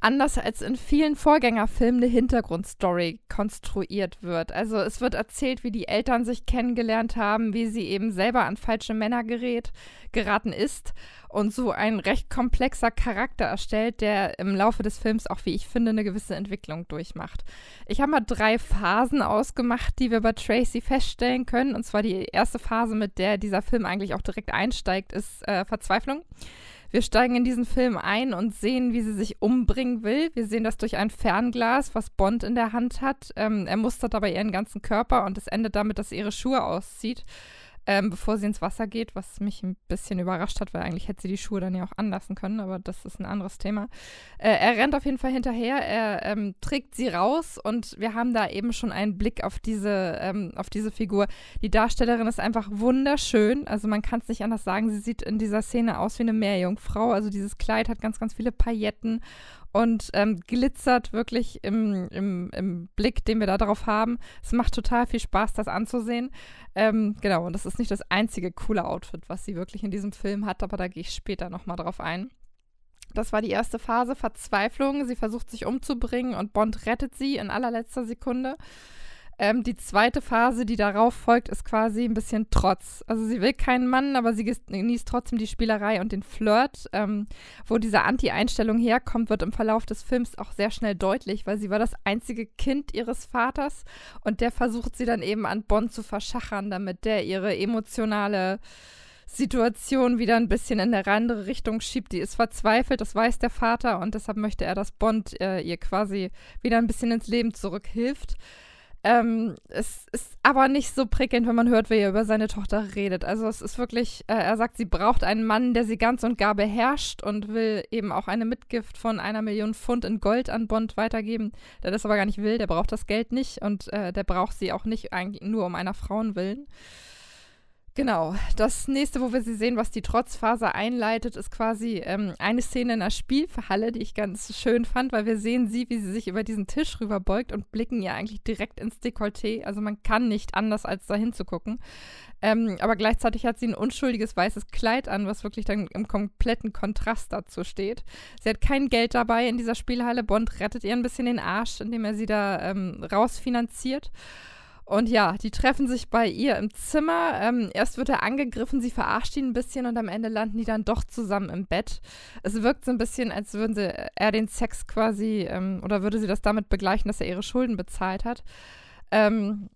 anders als in vielen Vorgängerfilmen eine Hintergrundstory konstruiert wird. Also es wird erzählt, wie die Eltern sich kennengelernt haben, wie sie eben selber an falsche Männer gerät, geraten ist und so ein recht komplexer Charakter erstellt, der im Laufe des Films auch, wie ich finde, eine gewisse Entwicklung durchmacht. Ich habe mal drei Phasen ausgemacht, die wir bei Tracy feststellen können. Und zwar die erste Phase, mit der dieser Film eigentlich auch direkt einsteigt, ist äh, Verzweiflung. Wir steigen in diesen Film ein und sehen, wie sie sich umbringen will. Wir sehen das durch ein Fernglas, was Bond in der Hand hat. Ähm, er mustert dabei ihren ganzen Körper und es endet damit, dass sie ihre Schuhe auszieht ähm, bevor sie ins Wasser geht, was mich ein bisschen überrascht hat, weil eigentlich hätte sie die Schuhe dann ja auch anlassen können, aber das ist ein anderes Thema. Äh, er rennt auf jeden Fall hinterher, er ähm, trägt sie raus und wir haben da eben schon einen Blick auf diese, ähm, auf diese Figur. Die Darstellerin ist einfach wunderschön, also man kann es nicht anders sagen, sie sieht in dieser Szene aus wie eine Meerjungfrau, also dieses Kleid hat ganz, ganz viele Pailletten und ähm, glitzert wirklich im, im, im, Blick, den wir da drauf haben. Es macht total viel Spaß, das anzusehen. Ähm, genau, und das ist nicht das einzige coole Outfit, was sie wirklich in diesem Film hat, aber da gehe ich später nochmal drauf ein. Das war die erste Phase, Verzweiflung. Sie versucht sich umzubringen und Bond rettet sie in allerletzter Sekunde. Ähm, die zweite Phase, die darauf folgt, ist quasi ein bisschen Trotz. Also sie will keinen Mann, aber sie genießt trotzdem die Spielerei und den Flirt. Ähm, wo diese Anti-Einstellung herkommt, wird im Verlauf des Films auch sehr schnell deutlich, weil sie war das einzige Kind ihres Vaters und der versucht sie dann eben an Bond zu verschachern, damit der ihre emotionale Situation wieder ein bisschen in eine andere Richtung schiebt. Die ist verzweifelt, das weiß der Vater und deshalb möchte er, dass Bond äh, ihr quasi wieder ein bisschen ins Leben zurückhilft. Ähm, es ist aber nicht so prickelnd, wenn man hört, wie er über seine Tochter redet. Also es ist wirklich, äh, er sagt, sie braucht einen Mann, der sie ganz und gar beherrscht und will eben auch eine Mitgift von einer Million Pfund in Gold an Bond weitergeben, der das aber gar nicht will, der braucht das Geld nicht und äh, der braucht sie auch nicht eigentlich nur um einer Frauen willen. Genau. Das nächste, wo wir sie sehen, was die Trotzphase einleitet, ist quasi ähm, eine Szene in der Spielhalle, die ich ganz schön fand, weil wir sehen sie, wie sie sich über diesen Tisch rüberbeugt und blicken ihr eigentlich direkt ins Dekolleté. Also man kann nicht anders, als da hinzugucken. Ähm, aber gleichzeitig hat sie ein unschuldiges weißes Kleid an, was wirklich dann im kompletten Kontrast dazu steht. Sie hat kein Geld dabei in dieser Spielhalle. Bond rettet ihr ein bisschen den Arsch, indem er sie da ähm, rausfinanziert. Und ja, die treffen sich bei ihr im Zimmer. Ähm, erst wird er angegriffen, sie verarscht ihn ein bisschen und am Ende landen die dann doch zusammen im Bett. Es wirkt so ein bisschen, als würden sie er den Sex quasi ähm, oder würde sie das damit begleichen, dass er ihre Schulden bezahlt hat. Ähm,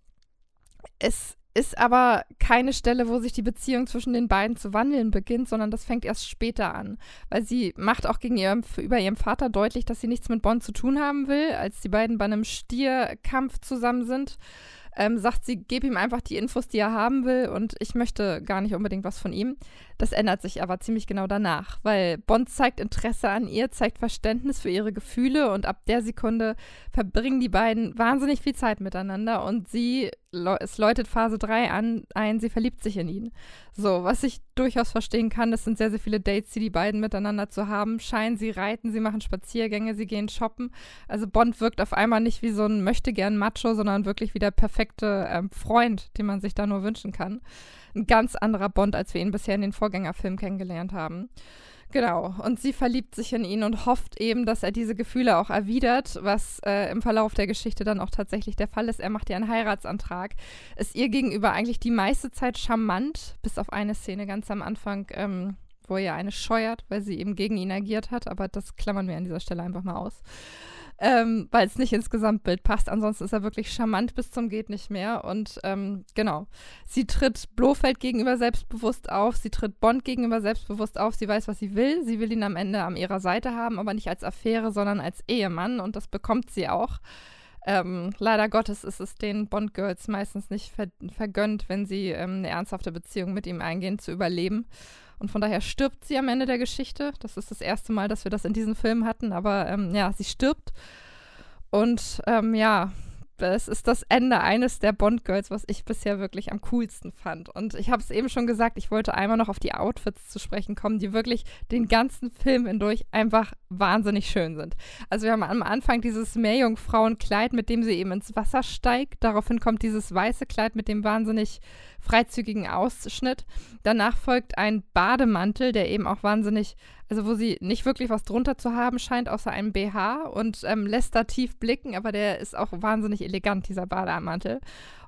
es ist aber keine Stelle, wo sich die Beziehung zwischen den beiden zu wandeln beginnt, sondern das fängt erst später an. Weil sie macht auch gegenüber ihrem Vater deutlich, dass sie nichts mit Bond zu tun haben will, als die beiden bei einem Stierkampf zusammen sind ähm, sagt sie, gebe ihm einfach die Infos, die er haben will und ich möchte gar nicht unbedingt was von ihm. Das ändert sich aber ziemlich genau danach, weil Bond zeigt Interesse an ihr, zeigt Verständnis für ihre Gefühle und ab der Sekunde verbringen die beiden wahnsinnig viel Zeit miteinander und sie, es läutet Phase 3 an, ein, sie verliebt sich in ihn. So, was ich durchaus verstehen kann, es sind sehr, sehr viele Dates, die die beiden miteinander zu haben scheinen. Sie reiten, sie machen Spaziergänge, sie gehen shoppen. Also Bond wirkt auf einmal nicht wie so ein möchtegern Macho, sondern wirklich wie der perfekte ähm, Freund, den man sich da nur wünschen kann ein ganz anderer Bond, als wir ihn bisher in den Vorgängerfilmen kennengelernt haben. Genau, und sie verliebt sich in ihn und hofft eben, dass er diese Gefühle auch erwidert, was äh, im Verlauf der Geschichte dann auch tatsächlich der Fall ist. Er macht ihr einen Heiratsantrag, ist ihr gegenüber eigentlich die meiste Zeit charmant, bis auf eine Szene ganz am Anfang, ähm, wo er eine scheuert, weil sie eben gegen ihn agiert hat, aber das klammern wir an dieser Stelle einfach mal aus ähm, weil es nicht ins Gesamtbild passt. Ansonsten ist er wirklich charmant bis zum geht nicht mehr. Und ähm, genau, sie tritt Blofeld gegenüber selbstbewusst auf, sie tritt Bond gegenüber selbstbewusst auf, sie weiß, was sie will. Sie will ihn am Ende an ihrer Seite haben, aber nicht als Affäre, sondern als Ehemann. Und das bekommt sie auch. Ähm, leider Gottes ist es den Bond-Girls meistens nicht ver vergönnt, wenn sie ähm, eine ernsthafte Beziehung mit ihm eingehen, zu überleben. Und von daher stirbt sie am Ende der Geschichte. Das ist das erste Mal, dass wir das in diesem Film hatten. Aber ähm, ja, sie stirbt. Und ähm, ja, es ist das Ende eines der Bond-Girls, was ich bisher wirklich am coolsten fand. Und ich habe es eben schon gesagt, ich wollte einmal noch auf die Outfits zu sprechen kommen, die wirklich den ganzen Film hindurch einfach wahnsinnig schön sind. Also wir haben am Anfang dieses Meerjungfrauenkleid, mit dem sie eben ins Wasser steigt. Daraufhin kommt dieses weiße Kleid mit dem wahnsinnig freizügigen Ausschnitt. Danach folgt ein Bademantel, der eben auch wahnsinnig, also wo sie nicht wirklich was drunter zu haben scheint, außer einem BH und ähm, lässt da tief blicken, aber der ist auch wahnsinnig elegant, dieser Bademantel.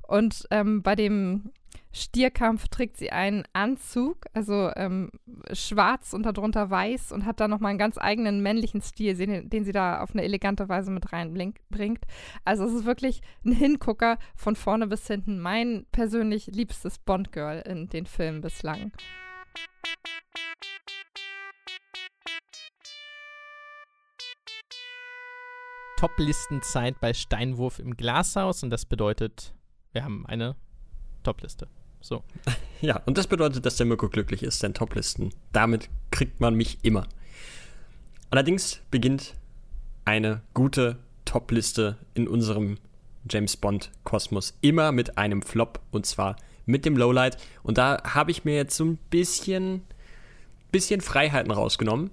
Und ähm, bei dem Stierkampf trägt sie einen Anzug, also ähm, schwarz und darunter weiß und hat da nochmal einen ganz eigenen männlichen Stil, den, den, sie da auf eine elegante Weise mit reinbringt. Also es ist wirklich ein Hingucker von vorne bis hinten. Mein persönlich liebstes Bond-Girl in den Filmen bislang.
Top-Listenzeit bei Steinwurf im Glashaus und das bedeutet, wir haben eine Top-Liste. So.
Ja, und das bedeutet, dass der Mirko glücklich ist, denn Toplisten. Damit kriegt man mich immer. Allerdings beginnt eine gute Topliste in unserem James Bond Kosmos immer mit einem Flop und zwar mit dem Lowlight. Und da habe ich mir jetzt so ein bisschen, bisschen Freiheiten rausgenommen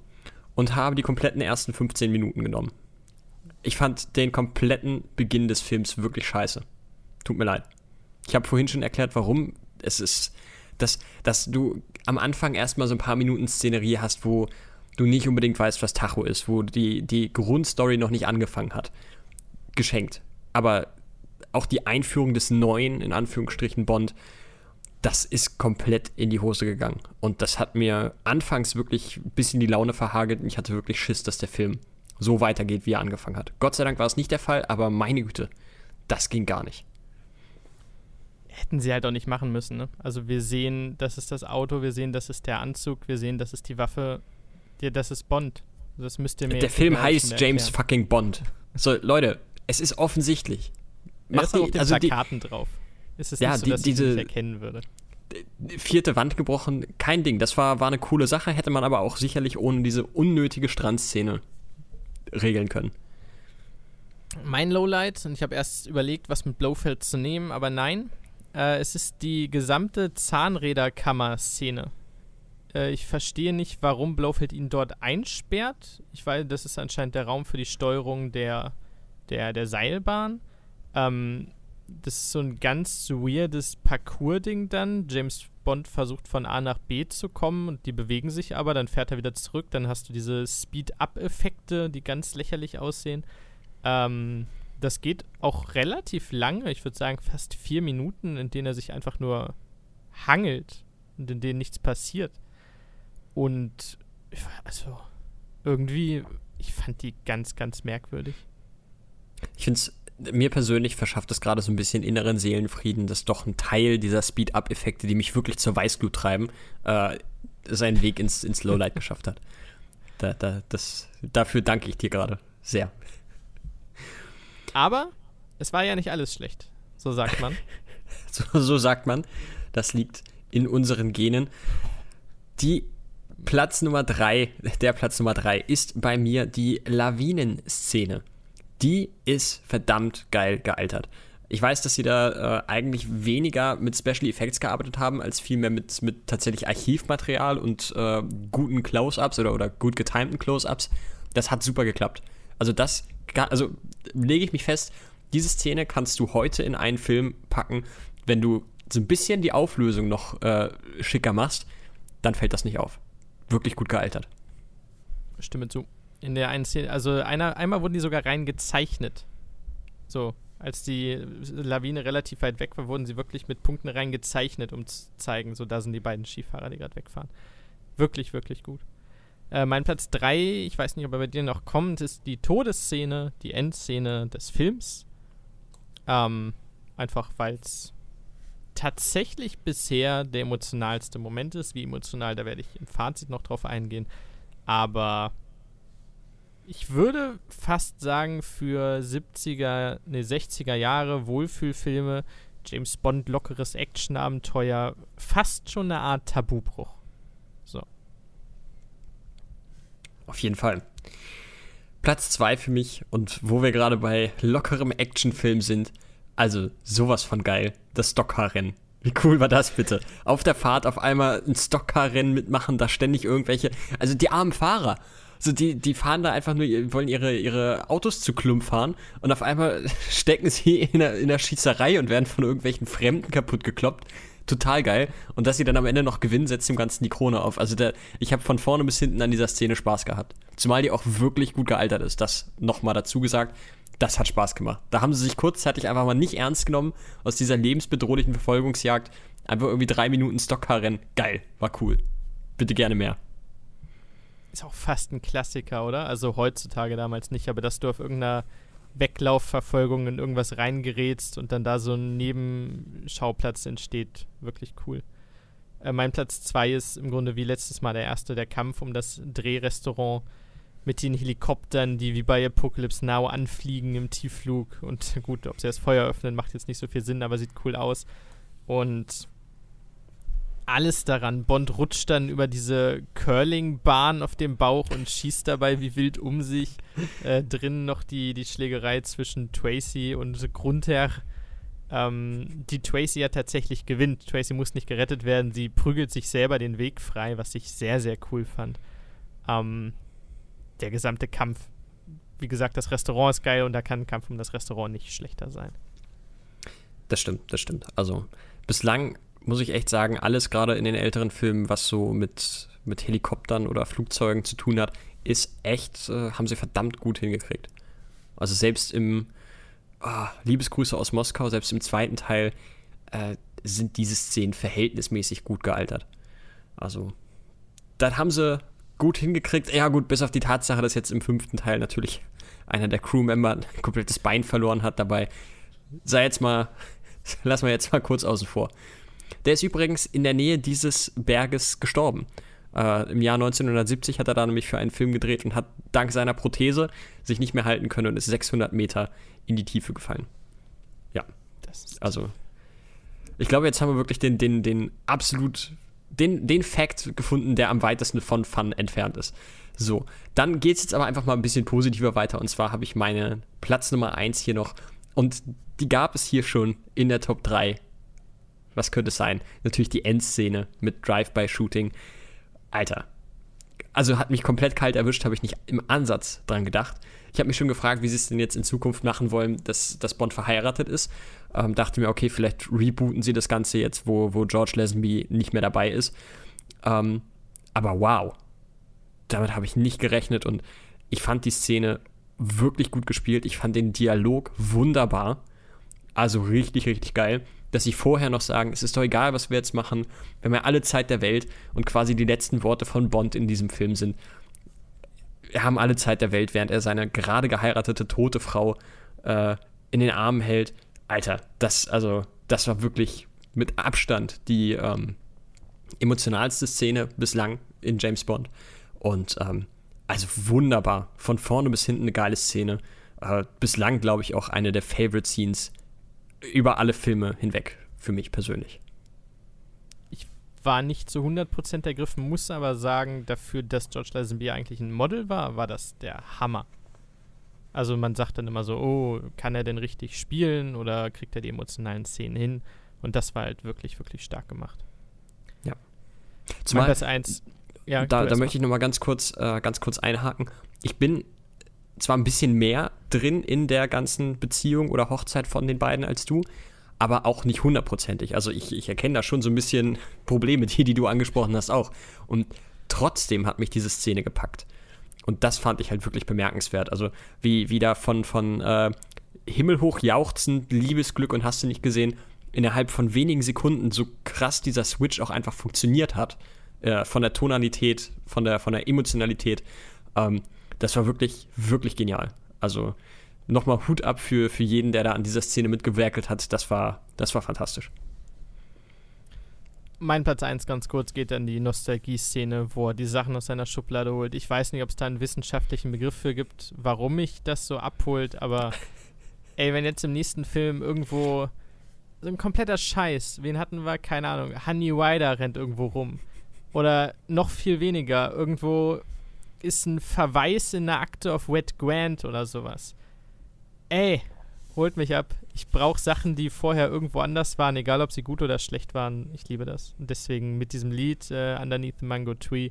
und habe die kompletten ersten 15 Minuten genommen. Ich fand den kompletten Beginn des Films wirklich scheiße. Tut mir leid. Ich habe vorhin schon erklärt, warum es ist, dass, dass du am Anfang erstmal so ein paar Minuten Szenerie hast, wo du nicht unbedingt weißt, was Tacho ist, wo die, die Grundstory noch nicht angefangen hat. Geschenkt. Aber auch die Einführung des neuen, in Anführungsstrichen, Bond, das ist komplett in die Hose gegangen. Und das hat mir anfangs wirklich ein bisschen die Laune verhagelt. Ich hatte wirklich Schiss, dass der Film so weitergeht, wie er angefangen hat. Gott sei Dank war es nicht der Fall, aber meine Güte, das ging gar nicht
hätten sie halt auch nicht machen müssen. Ne? Also wir sehen, das ist das Auto, wir sehen, das ist der Anzug, wir sehen, das ist die Waffe, das ist Bond. Das müsst ihr mir
Der Film heißt James fucking Bond. So, Leute, es ist offensichtlich.
Macht ist die, auf den also Plakaten die, drauf. Ist es ja, nicht so, dass die, diese, ich nicht erkennen würde.
Vierte Wand gebrochen, kein Ding. Das war, war eine coole Sache, hätte man aber auch sicherlich ohne diese unnötige Strandszene regeln können.
Mein Lowlight, und ich habe erst überlegt, was mit Blowfeld zu nehmen, aber nein, äh, es ist die gesamte Zahnräderkammer-Szene. Äh, ich verstehe nicht, warum Blofeld ihn dort einsperrt. Ich weiß, das ist anscheinend der Raum für die Steuerung der, der, der Seilbahn. Ähm, das ist so ein ganz weirdes Parcours-Ding dann. James Bond versucht von A nach B zu kommen und die bewegen sich aber, dann fährt er wieder zurück, dann hast du diese Speed-Up-Effekte, die ganz lächerlich aussehen. Ähm, das geht auch relativ lange, ich würde sagen fast vier Minuten, in denen er sich einfach nur hangelt und in denen nichts passiert. Und also irgendwie, ich fand die ganz, ganz merkwürdig.
Ich finde es, mir persönlich verschafft es gerade so ein bisschen inneren Seelenfrieden, dass doch ein Teil dieser Speed-Up-Effekte, die mich wirklich zur Weißglut treiben, äh, seinen Weg ins, ins Lowlight geschafft hat. Da, da, das, dafür danke ich dir gerade sehr.
Aber es war ja nicht alles schlecht, so sagt man.
so, so sagt man. Das liegt in unseren Genen. Die Platz Nummer drei, der Platz Nummer drei ist bei mir die Lawinenszene. Die ist verdammt geil gealtert. Ich weiß, dass sie da äh, eigentlich weniger mit Special Effects gearbeitet haben, als vielmehr mit, mit tatsächlich Archivmaterial und äh, guten Close-Ups oder, oder gut getimten Close-Ups. Das hat super geklappt. Also das, also lege ich mich fest, diese Szene kannst du heute in einen Film packen, wenn du so ein bisschen die Auflösung noch äh, schicker machst, dann fällt das nicht auf. Wirklich gut gealtert.
Stimme zu. In der einen Szene, also einer, einmal wurden die sogar rein gezeichnet. So, als die Lawine relativ weit weg war, wurden sie wirklich mit Punkten rein gezeichnet, um zu zeigen, so da sind die beiden Skifahrer, die gerade wegfahren. Wirklich, wirklich gut. Äh, mein Platz 3, ich weiß nicht, ob er bei dir noch kommt, ist die Todesszene, die Endszene des Films. Ähm, einfach weil es tatsächlich bisher der emotionalste Moment ist. Wie emotional, da werde ich im Fazit noch drauf eingehen. Aber ich würde fast sagen, für 70er, ne, 60er Jahre Wohlfühlfilme, James Bond, lockeres Actionabenteuer, fast schon eine Art Tabubruch. So.
Auf jeden Fall. Platz 2 für mich und wo wir gerade bei lockerem Actionfilm sind, also sowas von geil, das Stockcar-Rennen. Wie cool war das bitte? Auf der Fahrt auf einmal ein Stockcar-Rennen mitmachen, da ständig irgendwelche, also die armen Fahrer, so die, die fahren da einfach nur, wollen ihre, ihre Autos zu Klump fahren und auf einmal stecken sie in der, in der Schießerei und werden von irgendwelchen Fremden kaputt gekloppt total geil. Und dass sie dann am Ende noch gewinnen, setzt dem Ganzen die Krone auf. Also der, ich habe von vorne bis hinten an dieser Szene Spaß gehabt. Zumal die auch wirklich gut gealtert ist. Das nochmal dazu gesagt. Das hat Spaß gemacht. Da haben sie sich kurzzeitig einfach mal nicht ernst genommen aus dieser lebensbedrohlichen Verfolgungsjagd. Einfach irgendwie drei Minuten Stockcar-Rennen. Geil, war cool. Bitte gerne mehr.
Ist auch fast ein Klassiker, oder? Also heutzutage damals nicht, aber dass du auf irgendeiner Weglaufverfolgung in irgendwas reingerätst und dann da so ein Nebenschauplatz entsteht. Wirklich cool. Äh, mein Platz 2 ist im Grunde wie letztes Mal der erste, der Kampf um das Drehrestaurant mit den Helikoptern, die wie bei Apocalypse Now anfliegen im Tiefflug. Und gut, ob sie das Feuer öffnen, macht jetzt nicht so viel Sinn, aber sieht cool aus. Und alles daran. Bond rutscht dann über diese Curling-Bahn auf dem Bauch und schießt dabei wie wild um sich. Äh, drin noch die, die Schlägerei zwischen Tracy und Grunther. Ähm, die Tracy ja tatsächlich gewinnt. Tracy muss nicht gerettet werden. Sie prügelt sich selber den Weg frei, was ich sehr, sehr cool fand. Ähm, der gesamte Kampf. Wie gesagt, das Restaurant ist geil und da kann ein Kampf um das Restaurant nicht schlechter sein.
Das stimmt, das stimmt. Also bislang muss ich echt sagen, alles gerade in den älteren Filmen, was so mit, mit Helikoptern oder Flugzeugen zu tun hat, ist echt, äh, haben sie verdammt gut hingekriegt. Also selbst im oh, Liebesgrüße aus Moskau, selbst im zweiten Teil äh, sind diese Szenen verhältnismäßig gut gealtert. Also, das haben sie gut hingekriegt. Ja, gut, bis auf die Tatsache, dass jetzt im fünften Teil natürlich einer der Crewmember ein komplettes Bein verloren hat dabei. Sei jetzt mal, lassen wir jetzt mal kurz außen vor. Der ist übrigens in der Nähe dieses Berges gestorben. Äh, Im Jahr 1970 hat er da nämlich für einen Film gedreht und hat dank seiner Prothese sich nicht mehr halten können und ist 600 Meter in die Tiefe gefallen. Ja, also ich glaube, jetzt haben wir wirklich den, den, den absolut, den, den Fact gefunden, der am weitesten von Fun entfernt ist. So, dann geht es jetzt aber einfach mal ein bisschen positiver weiter und zwar habe ich meine Platz Nummer 1 hier noch und die gab es hier schon in der Top 3 was könnte es sein? Natürlich die Endszene mit Drive-by-Shooting. Alter. Also hat mich komplett kalt erwischt, habe ich nicht im Ansatz dran gedacht. Ich habe mich schon gefragt, wie sie es denn jetzt in Zukunft machen wollen, dass, dass Bond verheiratet ist. Ähm, dachte mir, okay, vielleicht rebooten sie das Ganze jetzt, wo, wo George Lazenby nicht mehr dabei ist. Ähm, aber wow, damit habe ich nicht gerechnet und ich fand die Szene wirklich gut gespielt. Ich fand den Dialog wunderbar. Also richtig, richtig geil. Dass sie vorher noch sagen, es ist doch egal, was wir jetzt machen. Wir haben ja alle Zeit der Welt und quasi die letzten Worte von Bond in diesem Film sind. Wir haben alle Zeit der Welt, während er seine gerade geheiratete tote Frau äh, in den Armen hält. Alter, das, also, das war wirklich mit Abstand die ähm, emotionalste Szene bislang in James Bond. Und ähm, also wunderbar. Von vorne bis hinten eine geile Szene. Äh, bislang, glaube ich, auch eine der Favorite Scenes über alle Filme hinweg, für mich persönlich.
Ich war nicht zu 100% ergriffen, muss aber sagen, dafür, dass George Lazenby eigentlich ein Model war, war das der Hammer. Also man sagt dann immer so, oh, kann er denn richtig spielen oder kriegt er die emotionalen Szenen hin? Und das war halt wirklich, wirklich stark gemacht.
Ja.
Zumal, 1.
Ja, da, da möchte ich nochmal ganz kurz, äh, ganz kurz einhaken. Ich bin zwar ein bisschen mehr drin in der ganzen Beziehung oder Hochzeit von den beiden als du, aber auch nicht hundertprozentig. Also ich, ich erkenne da schon so ein bisschen Probleme, die, die du angesprochen hast, auch. Und trotzdem hat mich diese Szene gepackt. Und das fand ich halt wirklich bemerkenswert. Also wie, wie da von, von äh, himmelhoch jauchzend, Liebesglück und hast du nicht gesehen, innerhalb von wenigen Sekunden so krass dieser Switch auch einfach funktioniert hat. Äh, von der Tonalität, von der, von der Emotionalität. Ähm, das war wirklich, wirklich genial. Also nochmal Hut ab für, für jeden, der da an dieser Szene mitgewerkelt hat. Das war, das war fantastisch.
Mein Platz 1 ganz kurz geht an die Nostalgie-Szene, wo er die Sachen aus seiner Schublade holt. Ich weiß nicht, ob es da einen wissenschaftlichen Begriff für gibt, warum mich das so abholt, aber ey, wenn jetzt im nächsten Film irgendwo so ein kompletter Scheiß, wen hatten wir? Keine Ahnung. Honey Wider rennt irgendwo rum. Oder noch viel weniger, irgendwo ist ein Verweis in der Akte auf Wet Grant oder sowas. Ey, holt mich ab. Ich brauche Sachen, die vorher irgendwo anders waren, egal ob sie gut oder schlecht waren. Ich liebe das. Und deswegen mit diesem Lied äh, Underneath the Mango Tree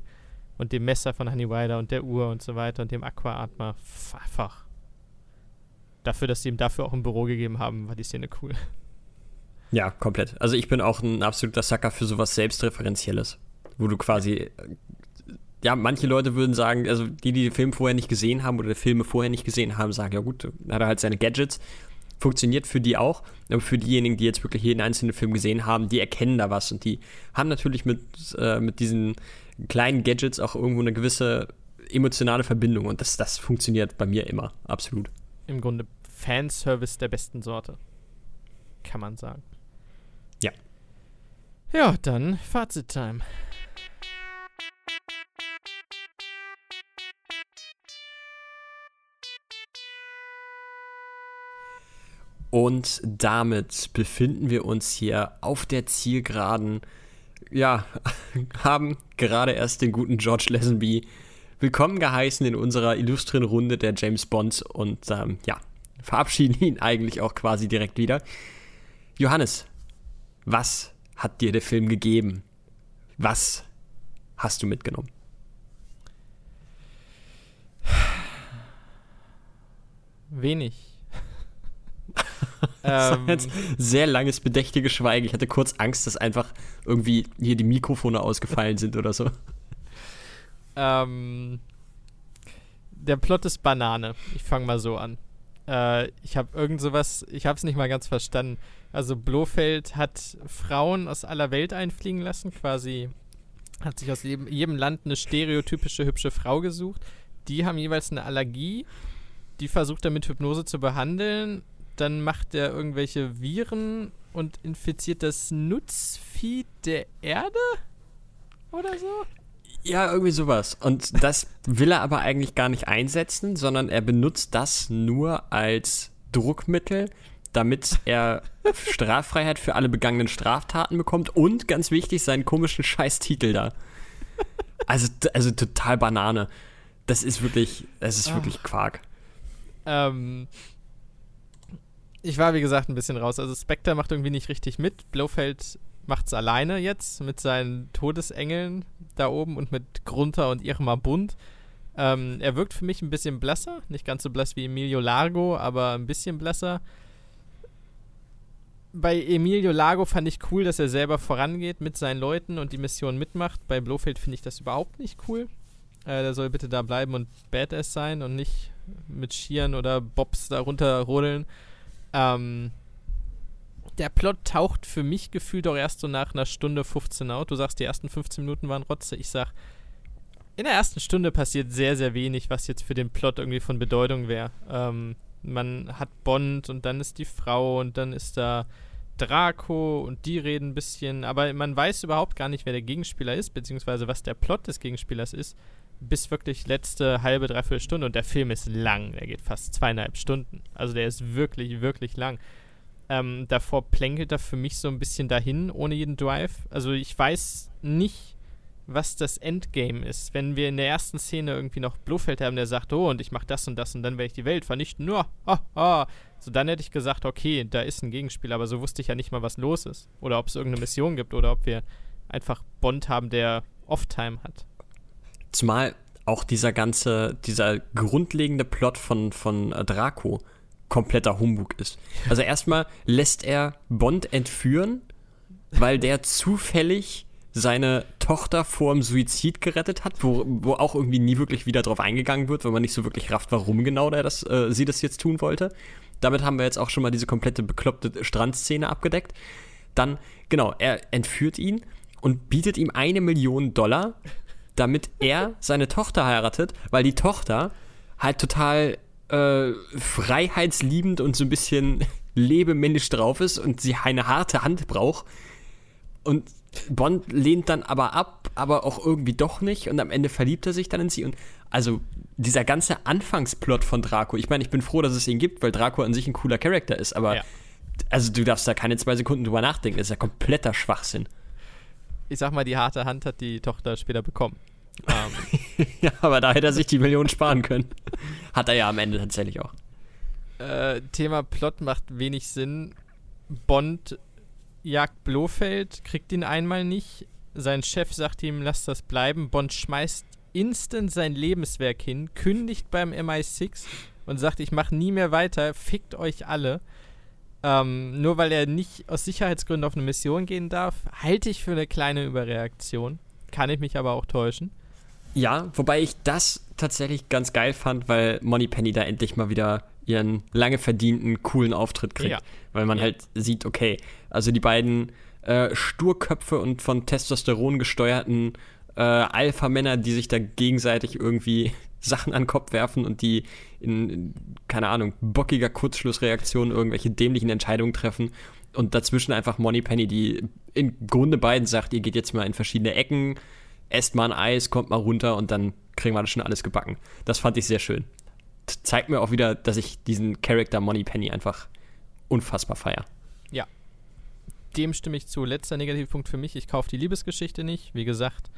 und dem Messer von Honey Wider und der Uhr und so weiter und dem Aqua Atma. Einfach. Dafür, dass sie ihm dafür auch ein Büro gegeben haben, war die Szene cool.
Ja, komplett. Also ich bin auch ein absoluter Sucker für sowas Selbstreferenzielles wo du quasi, ja, manche Leute würden sagen, also die, die den Film vorher nicht gesehen haben oder die Filme vorher nicht gesehen haben, sagen, ja gut, hat er halt seine Gadgets. Funktioniert für die auch, aber für diejenigen, die jetzt wirklich jeden einzelnen Film gesehen haben, die erkennen da was und die haben natürlich mit, äh, mit diesen kleinen Gadgets auch irgendwo eine gewisse emotionale Verbindung und das, das funktioniert bei mir immer, absolut.
Im Grunde Fanservice der besten Sorte, kann man sagen.
Ja.
Ja, dann Fazit-Time.
Und damit befinden wir uns hier auf der Zielgeraden. Ja, haben gerade erst den guten George Lesenby willkommen geheißen in unserer illustren Runde der James Bonds und ähm, ja, verabschieden ihn eigentlich auch quasi direkt wieder. Johannes, was hat dir der Film gegeben? Was hast du mitgenommen?
Wenig
ähm, das sehr langes, bedächtiges Schweigen. Ich hatte kurz Angst, dass einfach irgendwie hier die Mikrofone ausgefallen sind oder so.
Ähm, der Plot ist Banane. Ich fange mal so an. Äh, ich habe irgend sowas, ich habe es nicht mal ganz verstanden. Also Blofeld hat Frauen aus aller Welt einfliegen lassen, quasi hat sich aus jedem, jedem Land eine stereotypische hübsche Frau gesucht. Die haben jeweils eine Allergie. Die versucht er mit Hypnose zu behandeln dann macht er irgendwelche Viren und infiziert das Nutzvieh der Erde? Oder so?
Ja, irgendwie sowas. Und das will er aber eigentlich gar nicht einsetzen, sondern er benutzt das nur als Druckmittel, damit er Straffreiheit für alle begangenen Straftaten bekommt und ganz wichtig, seinen komischen Scheißtitel da. Also, also total Banane. Das ist wirklich, das ist wirklich Quark.
Ähm, ich war, wie gesagt, ein bisschen raus. Also Spectre macht irgendwie nicht richtig mit. Blofeld macht es alleine jetzt mit seinen Todesengeln da oben und mit Grunter und Irma Bund. Ähm, er wirkt für mich ein bisschen blasser. Nicht ganz so blass wie Emilio Largo, aber ein bisschen blasser. Bei Emilio Largo fand ich cool, dass er selber vorangeht mit seinen Leuten und die Mission mitmacht. Bei Blofeld finde ich das überhaupt nicht cool. Äh, der soll bitte da bleiben und Badass sein und nicht mit Skiern oder Bobs da runterrodeln. Ähm, der Plot taucht für mich gefühlt auch erst so nach einer Stunde 15 auf. Du sagst, die ersten 15 Minuten waren Rotze. Ich sag, in der ersten Stunde passiert sehr, sehr wenig, was jetzt für den Plot irgendwie von Bedeutung wäre. Ähm, man hat Bond und dann ist die Frau und dann ist da Draco und die reden ein bisschen, aber man weiß überhaupt gar nicht, wer der Gegenspieler ist, beziehungsweise was der Plot des Gegenspielers ist, bis wirklich letzte halbe, dreiviertel Stunde und der Film ist lang, der geht fast zweieinhalb Stunden. Also der ist wirklich, wirklich lang. Ähm, davor plänkelt er für mich so ein bisschen dahin, ohne jeden Drive. Also ich weiß nicht, was das Endgame ist. Wenn wir in der ersten Szene irgendwie noch Blofeld haben, der sagt, oh, und ich mach das und das und dann werde ich die Welt vernichten. Nur, oh, oh. So, dann hätte ich gesagt, okay, da ist ein Gegenspiel, aber so wusste ich ja nicht mal, was los ist. Oder ob es irgendeine Mission gibt oder ob wir einfach Bond haben, der Off-Time hat.
Zumal auch dieser ganze, dieser grundlegende Plot von, von Draco kompletter Humbug ist. Also erstmal lässt er Bond entführen, weil der zufällig seine Tochter vor dem Suizid gerettet hat, wo, wo auch irgendwie nie wirklich wieder drauf eingegangen wird, weil man nicht so wirklich rafft, warum genau der das, äh, sie das jetzt tun wollte. Damit haben wir jetzt auch schon mal diese komplette bekloppte Strandszene abgedeckt. Dann, genau, er entführt ihn und bietet ihm eine Million Dollar, damit er seine Tochter heiratet, weil die Tochter halt total äh, freiheitsliebend und so ein bisschen lebemännisch drauf ist und sie eine harte Hand braucht. Und Bond lehnt dann aber ab, aber auch irgendwie doch nicht und am Ende verliebt er sich dann in sie und also dieser ganze Anfangsplot von Draco, ich meine, ich bin froh, dass es ihn gibt, weil Draco an sich ein cooler Charakter ist, aber ja. also du darfst da keine zwei Sekunden drüber nachdenken, das ist ja kompletter Schwachsinn.
Ich sag mal, die harte Hand hat die Tochter später bekommen.
Um. ja, aber da hätte er sich die Millionen sparen können. Hat er ja am Ende tatsächlich auch.
Äh, Thema Plot macht wenig Sinn. Bond jagt Blofeld, kriegt ihn einmal nicht. Sein Chef sagt ihm, lass das bleiben. Bond schmeißt instant sein Lebenswerk hin, kündigt beim MI6 und sagt, ich mache nie mehr weiter, fickt euch alle. Ähm, nur weil er nicht aus Sicherheitsgründen auf eine Mission gehen darf, halte ich für eine kleine Überreaktion. Kann ich mich aber auch täuschen.
Ja, wobei ich das tatsächlich ganz geil fand, weil Money Penny da endlich mal wieder ihren lange verdienten, coolen Auftritt kriegt. Ja. Weil man ja. halt sieht, okay, also die beiden äh, Sturköpfe und von Testosteron gesteuerten äh, Alpha-Männer, die sich da gegenseitig irgendwie Sachen an den Kopf werfen und die in, in, keine Ahnung, bockiger Kurzschlussreaktion irgendwelche dämlichen Entscheidungen treffen. Und dazwischen einfach Money Penny, die im Grunde beiden sagt, ihr geht jetzt mal in verschiedene Ecken, esst mal ein Eis, kommt mal runter und dann kriegen wir das schon alles gebacken. Das fand ich sehr schön. Zeigt mir auch wieder, dass ich diesen Charakter Money Penny einfach unfassbar feier.
Ja. Dem stimme ich zu. Letzter Negativpunkt für mich, ich kaufe die Liebesgeschichte nicht. Wie gesagt,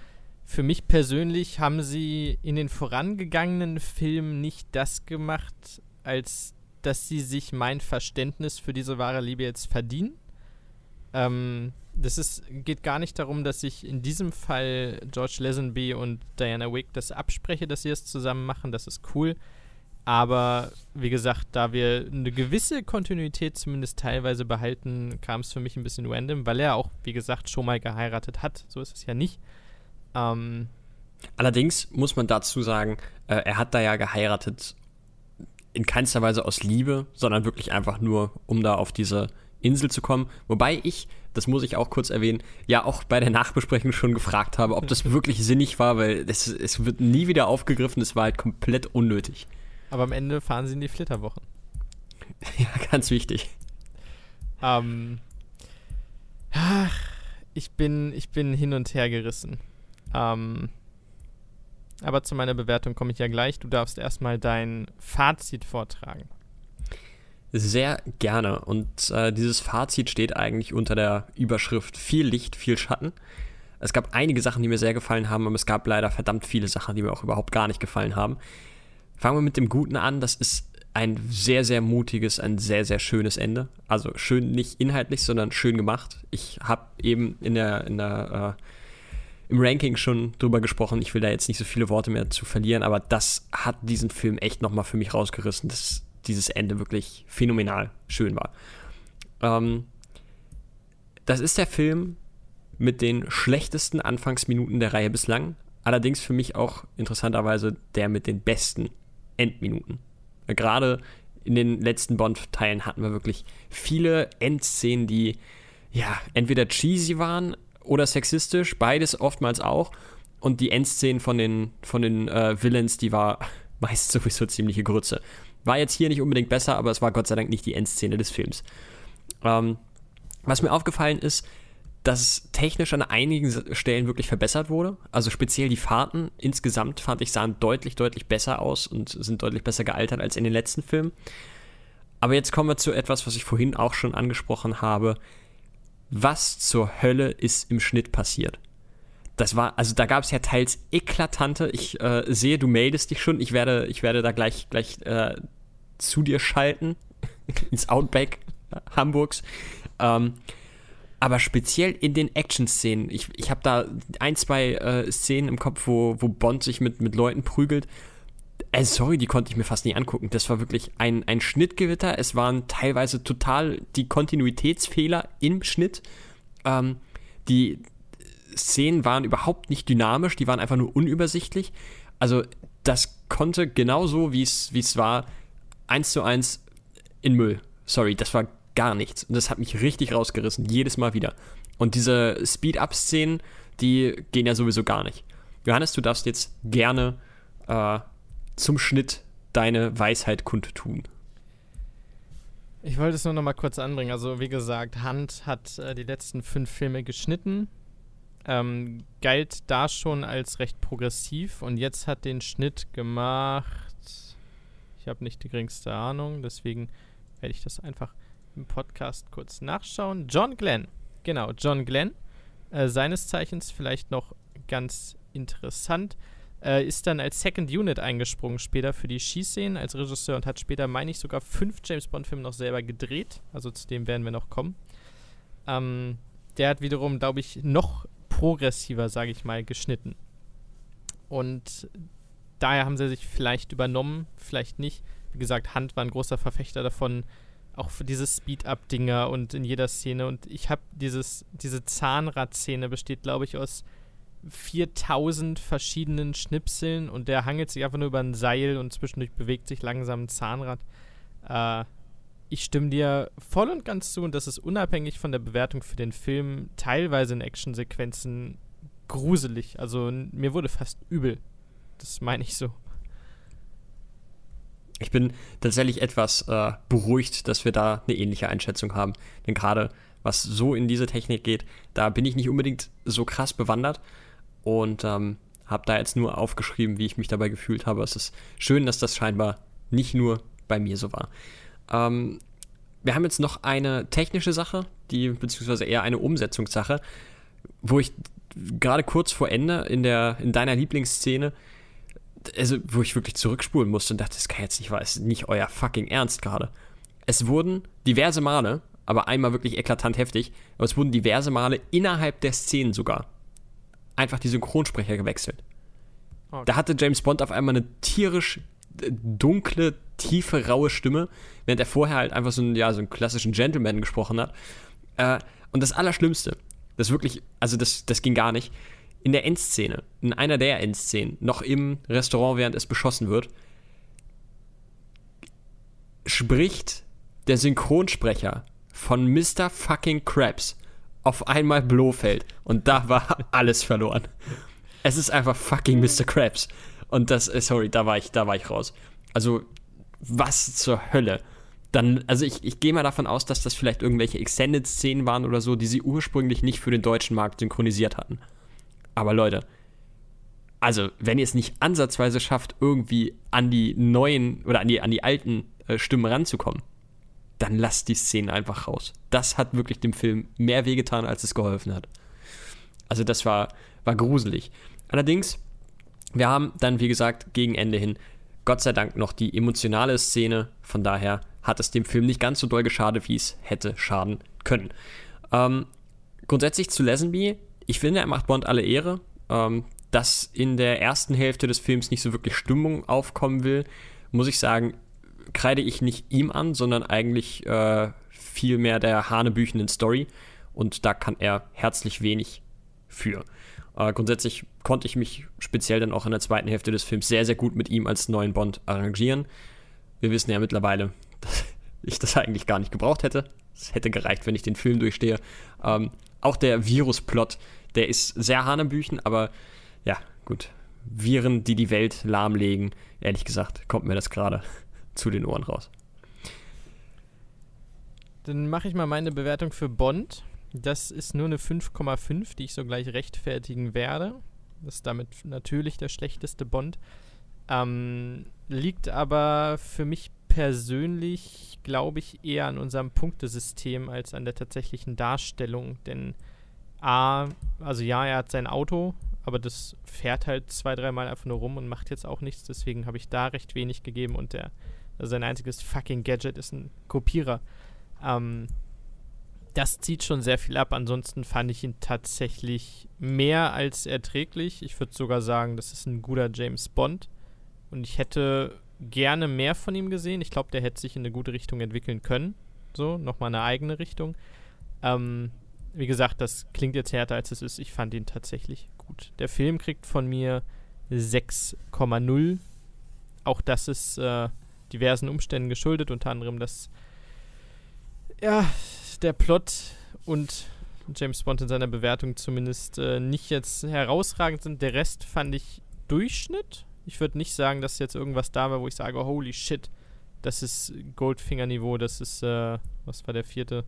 für mich persönlich haben sie in den vorangegangenen Filmen nicht das gemacht, als dass sie sich mein Verständnis für diese wahre Liebe jetzt verdienen. Ähm, das ist, geht gar nicht darum, dass ich in diesem Fall George Lazenby und Diana Wick das abspreche, dass sie es zusammen machen. Das ist cool. Aber wie gesagt, da wir eine gewisse Kontinuität zumindest teilweise behalten, kam es für mich ein bisschen random, weil er auch, wie gesagt, schon mal geheiratet hat. So ist es ja nicht. Ähm,
Allerdings muss man dazu sagen, äh, er hat da ja geheiratet in keinster Weise aus Liebe, sondern wirklich einfach nur, um da auf diese Insel zu kommen. Wobei ich, das muss ich auch kurz erwähnen, ja auch bei der Nachbesprechung schon gefragt habe, ob das wirklich sinnig war, weil es, es wird nie wieder aufgegriffen, es war halt komplett unnötig.
Aber am Ende fahren sie in die Flitterwochen.
ja, ganz wichtig.
Ähm, ach, ich bin, ich bin hin und her gerissen. Ähm, aber zu meiner Bewertung komme ich ja gleich. Du darfst erstmal dein Fazit vortragen.
Sehr gerne. Und äh, dieses Fazit steht eigentlich unter der Überschrift viel Licht, viel Schatten. Es gab einige Sachen, die mir sehr gefallen haben, aber es gab leider verdammt viele Sachen, die mir auch überhaupt gar nicht gefallen haben. Fangen wir mit dem Guten an. Das ist ein sehr, sehr mutiges, ein sehr, sehr schönes Ende. Also schön nicht inhaltlich, sondern schön gemacht. Ich habe eben in der, in der äh, im Ranking schon drüber gesprochen. Ich will da jetzt nicht so viele Worte mehr zu verlieren, aber das hat diesen Film echt nochmal für mich rausgerissen, dass dieses Ende wirklich phänomenal schön war. Ähm, das ist der Film mit den schlechtesten Anfangsminuten der Reihe bislang. Allerdings für mich auch interessanterweise der mit den besten Endminuten. Gerade in den letzten Bond-Teilen hatten wir wirklich viele Endszenen, die ja entweder cheesy waren oder sexistisch, beides oftmals auch. Und die Endszenen von den, von den äh, Villains, die war meist sowieso ziemliche Grütze. War jetzt hier nicht unbedingt besser, aber es war Gott sei Dank nicht die Endszene des Films. Ähm, was mir aufgefallen ist, dass es technisch an einigen Stellen wirklich verbessert wurde. Also speziell die Fahrten insgesamt fand ich sahen deutlich, deutlich besser aus und sind deutlich besser gealtert als in den letzten Filmen. Aber jetzt kommen wir zu etwas, was ich vorhin auch schon angesprochen habe. Was zur Hölle ist im Schnitt passiert? Das war, also da gab es ja teils eklatante. Ich äh, sehe, du meldest dich schon. Ich werde, ich werde da gleich, gleich äh, zu dir schalten ins Outback Hamburgs. Ähm, aber speziell in den Action-Szenen, ich, ich habe da ein, zwei äh, Szenen im Kopf, wo, wo Bond sich mit, mit Leuten prügelt. Äh, sorry, die konnte ich mir fast nie angucken. Das war wirklich ein, ein Schnittgewitter. Es waren teilweise total die Kontinuitätsfehler im Schnitt. Ähm, die Szenen waren überhaupt nicht dynamisch, die waren einfach nur unübersichtlich. Also, das konnte genauso, wie es war, eins zu eins in Müll. Sorry, das war gar nichts. Und das hat mich richtig rausgerissen, jedes Mal wieder. Und diese Speed-Up-Szenen, die gehen ja sowieso gar nicht. Johannes, du darfst jetzt gerne äh, zum Schnitt deine Weisheit kundtun.
Ich wollte es nur noch mal kurz anbringen. Also, wie gesagt, Hunt hat äh, die letzten fünf Filme geschnitten. Ähm, galt da schon als recht progressiv und jetzt hat den Schnitt gemacht. Ich habe nicht die geringste Ahnung, deswegen werde ich das einfach im Podcast kurz nachschauen. John Glenn. Genau, John Glenn. Äh, seines Zeichens vielleicht noch ganz interessant. Äh, ist dann als Second Unit eingesprungen später für die Schießszenen als Regisseur und hat später, meine ich, sogar fünf James Bond-Filme noch selber gedreht. Also zu dem werden wir noch kommen. Ähm, der hat wiederum, glaube ich, noch progressiver, sage ich mal, geschnitten. Und daher haben sie sich vielleicht übernommen, vielleicht nicht. Wie gesagt, Hand war ein großer Verfechter davon, auch für diese Speed-Up-Dinger und in jeder Szene. Und ich habe dieses, diese Zahnrad-Szene besteht, glaube ich, aus 4000 verschiedenen Schnipseln und der hangelt sich einfach nur über ein Seil und zwischendurch bewegt sich langsam ein Zahnrad. Äh, ich stimme dir voll und ganz zu und das ist unabhängig von der Bewertung für den Film teilweise in Actionsequenzen gruselig. Also mir wurde fast übel. Das meine ich so.
Ich bin tatsächlich etwas äh, beruhigt, dass wir da eine ähnliche Einschätzung haben. Denn gerade was so in diese Technik geht, da bin ich nicht unbedingt so krass bewandert und ähm, habe da jetzt nur aufgeschrieben, wie ich mich dabei gefühlt habe. Es ist schön, dass das scheinbar nicht nur bei mir so war. Ähm, wir haben jetzt noch eine technische Sache, die beziehungsweise eher eine Umsetzungssache, wo ich gerade kurz vor Ende in der in deiner Lieblingsszene also wo ich wirklich zurückspulen musste und dachte, das kann jetzt nicht wahr, ist nicht euer fucking Ernst gerade. Es wurden diverse Male, aber einmal wirklich eklatant heftig, aber es wurden diverse Male innerhalb der Szenen sogar einfach die Synchronsprecher gewechselt. Okay. Da hatte James Bond auf einmal eine tierisch äh, dunkle, tiefe, raue Stimme, während er vorher halt einfach so einen, ja, so einen klassischen Gentleman gesprochen hat. Äh, und das Allerschlimmste, das wirklich, also das, das ging gar nicht, in der Endszene, in einer der Endszenen, noch im Restaurant, während es beschossen wird, spricht der Synchronsprecher von Mr. fucking Krabs auf einmal Blofeld. Und da war alles verloren. Es ist einfach fucking Mr. Krabs. Und das, äh, sorry, da war ich, da war ich raus. Also, was zur Hölle? Dann, also ich, ich gehe mal davon aus, dass das vielleicht irgendwelche Extended-Szenen waren oder so, die sie ursprünglich nicht für den deutschen Markt synchronisiert hatten. Aber Leute, also wenn ihr es nicht ansatzweise schafft, irgendwie an die neuen oder an die, an die alten äh, Stimmen ranzukommen, dann lasst die Szene einfach raus. Das hat wirklich dem Film mehr wehgetan, als es geholfen hat. Also das war, war gruselig. Allerdings, wir haben dann, wie gesagt, gegen Ende hin Gott sei Dank noch die emotionale Szene. Von daher hat es dem Film nicht ganz so doll geschadet, wie es hätte schaden können. Ähm, grundsätzlich zu Lesenby ich finde, er macht Bond alle Ehre. Ähm, dass in der ersten Hälfte des Films nicht so wirklich Stimmung aufkommen will, muss ich sagen, kreide ich nicht ihm an, sondern eigentlich äh, viel mehr der hanebüchenden Story. Und da kann er herzlich wenig für. Äh, grundsätzlich konnte ich mich speziell dann auch in der zweiten Hälfte des Films sehr, sehr gut mit ihm als neuen Bond arrangieren. wir wissen ja mittlerweile, dass ich das eigentlich gar nicht gebraucht hätte. Es hätte gereicht, wenn ich den Film durchstehe. Ähm, auch der Virusplot, der ist sehr hanebüchen, aber ja, gut. Viren, die die Welt lahmlegen, ehrlich gesagt, kommt mir das gerade zu den Ohren raus.
Dann mache ich mal meine Bewertung für Bond. Das ist nur eine 5,5, die ich sogleich rechtfertigen werde. Das ist damit natürlich der schlechteste Bond. Ähm, liegt aber für mich persönlich, glaube ich, eher an unserem Punktesystem als an der tatsächlichen Darstellung. Denn A, also ja, er hat sein Auto, aber das fährt halt zwei, dreimal einfach nur rum und macht jetzt auch nichts. Deswegen habe ich da recht wenig gegeben und der, also sein einziges fucking Gadget ist ein Kopierer. Ähm, das zieht schon sehr viel ab. Ansonsten fand ich ihn tatsächlich mehr als erträglich. Ich würde sogar sagen, das ist ein guter James Bond. Und ich hätte gerne mehr von ihm gesehen. Ich glaube, der hätte sich in eine gute Richtung entwickeln können. So, nochmal eine eigene Richtung. Ähm, wie gesagt, das klingt jetzt härter als es ist. Ich fand ihn tatsächlich gut. Der Film kriegt von mir 6,0. Auch das ist äh, diversen Umständen geschuldet, unter anderem, dass ja, der Plot und James Bond in seiner Bewertung zumindest äh, nicht jetzt herausragend sind. Der Rest fand ich Durchschnitt. Ich würde nicht sagen, dass jetzt irgendwas da war, wo ich sage, holy shit, das ist Goldfinger-Niveau, das ist, äh, was war der vierte?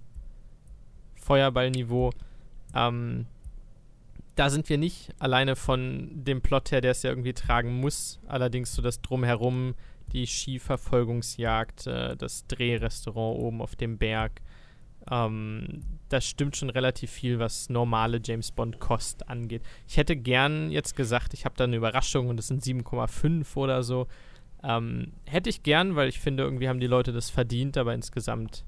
Feuerball-Niveau. Ähm, da sind wir nicht alleine von dem Plot her, der es ja irgendwie tragen muss. Allerdings so das Drumherum, die Skiverfolgungsjagd, äh, das Drehrestaurant oben auf dem Berg. Ähm, das stimmt schon relativ viel, was normale James Bond Kost angeht. Ich hätte gern jetzt gesagt, ich habe da eine Überraschung und es sind 7,5 oder so. Ähm, hätte ich gern, weil ich finde, irgendwie haben die Leute das verdient, aber insgesamt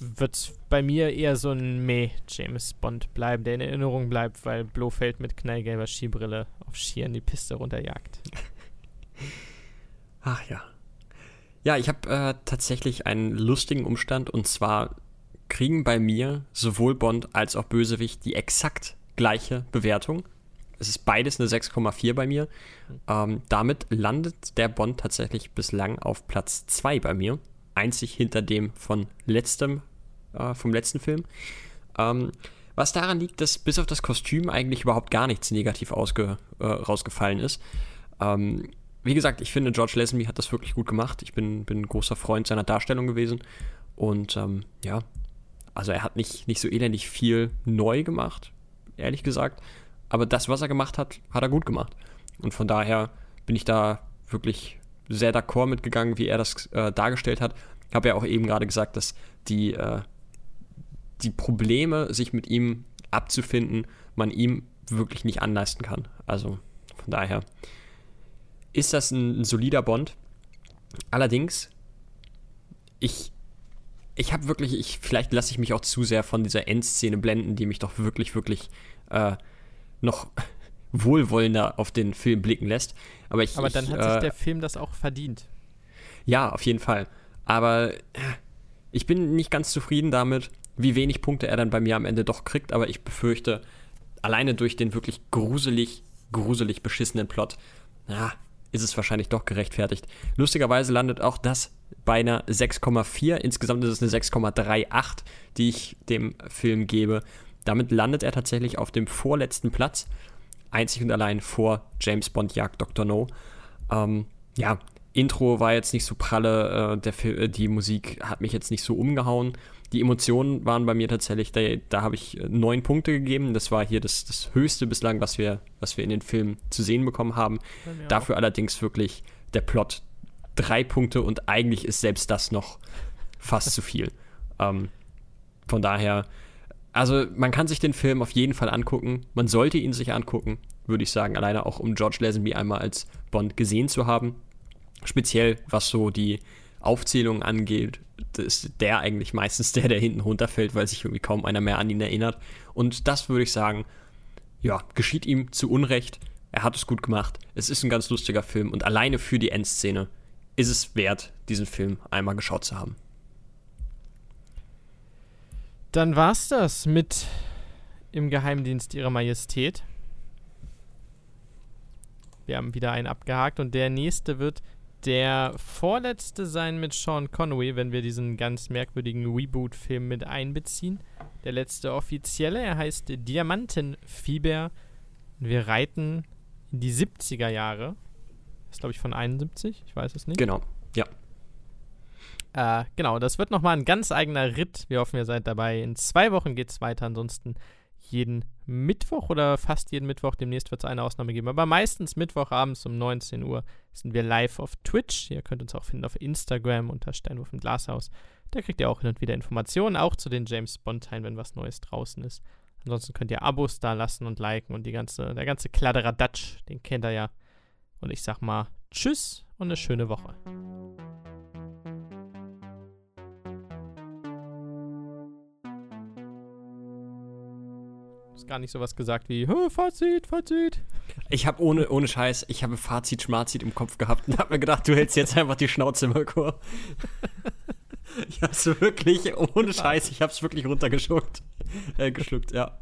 wird es bei mir eher so ein Meh James Bond bleiben, der in Erinnerung bleibt, weil Blofeld mit knallgelber Skibrille auf Skiern die Piste runterjagt.
Ach ja. Ja, ich habe äh, tatsächlich einen lustigen Umstand und zwar kriegen bei mir sowohl Bond als auch Bösewicht die exakt gleiche Bewertung. Es ist beides eine 6,4 bei mir. Ähm, damit landet der Bond tatsächlich bislang auf Platz 2 bei mir. Einzig hinter dem von letztem, äh, vom letzten Film. Ähm, was daran liegt, dass bis auf das Kostüm eigentlich überhaupt gar nichts negativ ausge, äh, rausgefallen ist. Ähm, wie gesagt, ich finde, George Lazenby hat das wirklich gut gemacht. Ich bin, bin ein großer Freund seiner Darstellung gewesen. Und ähm, ja, also er hat nicht, nicht so elendig viel neu gemacht, ehrlich gesagt. Aber das, was er gemacht hat, hat er gut gemacht. Und von daher bin ich da wirklich sehr d'accord mitgegangen, wie er das äh, dargestellt hat. Ich habe ja auch eben gerade gesagt, dass die, äh, die Probleme, sich mit ihm abzufinden, man ihm wirklich nicht anleisten kann. Also von daher ist das ein, ein solider Bond. Allerdings, ich, ich habe wirklich, ich, vielleicht lasse ich mich auch zu sehr von dieser Endszene blenden, die mich doch wirklich, wirklich äh, noch wohlwollender auf den Film blicken lässt. Aber, ich,
Aber dann
ich,
hat
äh,
sich der Film das auch verdient.
Ja, auf jeden Fall. Aber äh, ich bin nicht ganz zufrieden damit, wie wenig Punkte er dann bei mir am Ende doch kriegt. Aber ich befürchte, alleine durch den wirklich gruselig, gruselig beschissenen Plot, ja, ist es wahrscheinlich doch gerechtfertigt. Lustigerweise landet auch das bei einer 6,4. Insgesamt ist es eine 6,38, die ich dem Film gebe. Damit landet er tatsächlich auf dem vorletzten Platz. Einzig und allein vor James Bond jagt Dr. No. Ähm, ja, Intro war jetzt nicht so pralle, äh, der äh, die Musik hat mich jetzt nicht so umgehauen. Die Emotionen waren bei mir tatsächlich, da, da habe ich äh, neun Punkte gegeben. Das war hier das, das höchste bislang, was wir, was wir in den Filmen zu sehen bekommen haben. Dafür auch. allerdings wirklich der Plot drei Punkte und eigentlich ist selbst das noch fast zu viel. Ähm, von daher, also man kann sich den Film auf jeden Fall angucken. Man sollte ihn sich angucken, würde ich sagen, alleine auch um George Lazenby einmal als Bond gesehen zu haben. Speziell was so die Aufzählung angeht, ist der eigentlich meistens der, der hinten runterfällt, weil sich irgendwie kaum einer mehr an ihn erinnert. Und das würde ich sagen, ja, geschieht ihm zu Unrecht. Er hat es gut gemacht. Es ist ein ganz lustiger Film und alleine für die Endszene ist es wert, diesen Film einmal geschaut zu haben.
Dann war's das mit im Geheimdienst Ihrer Majestät. Wir haben wieder einen abgehakt und der nächste wird der vorletzte sein mit Sean Connery, wenn wir diesen ganz merkwürdigen Reboot-Film mit einbeziehen. Der letzte offizielle, er heißt Diamantenfieber. Wir reiten in die 70er Jahre. Das ist, glaube ich, von 71, ich weiß es nicht.
Genau, ja.
Äh, genau, das wird nochmal ein ganz eigener Ritt. Wir hoffen, ihr seid dabei. In zwei Wochen geht es weiter. Ansonsten jeden Mittwoch oder fast jeden Mittwoch. Demnächst wird es eine Ausnahme geben. Aber meistens Mittwochabends um 19 Uhr sind wir live auf Twitch. Ihr könnt uns auch finden auf Instagram unter Steinwurf im Glashaus. Da kriegt ihr auch hin und wieder Informationen, auch zu den James Bond-Teilen, wenn was Neues draußen ist. Ansonsten könnt ihr Abos da lassen und liken und die ganze, der ganze Kladderadatsch, den kennt ihr ja. Und ich sag mal Tschüss und eine schöne Woche. Hast gar nicht sowas gesagt wie Fazit, Fazit.
Ich habe ohne, ohne Scheiß, ich habe Fazit, Schmarzit im Kopf gehabt und habe mir gedacht, du hältst jetzt einfach die Schnauze, Mirko. Ich hab's wirklich, ohne Scheiß, ich hab's wirklich runtergeschluckt. Äh, geschluckt, ja.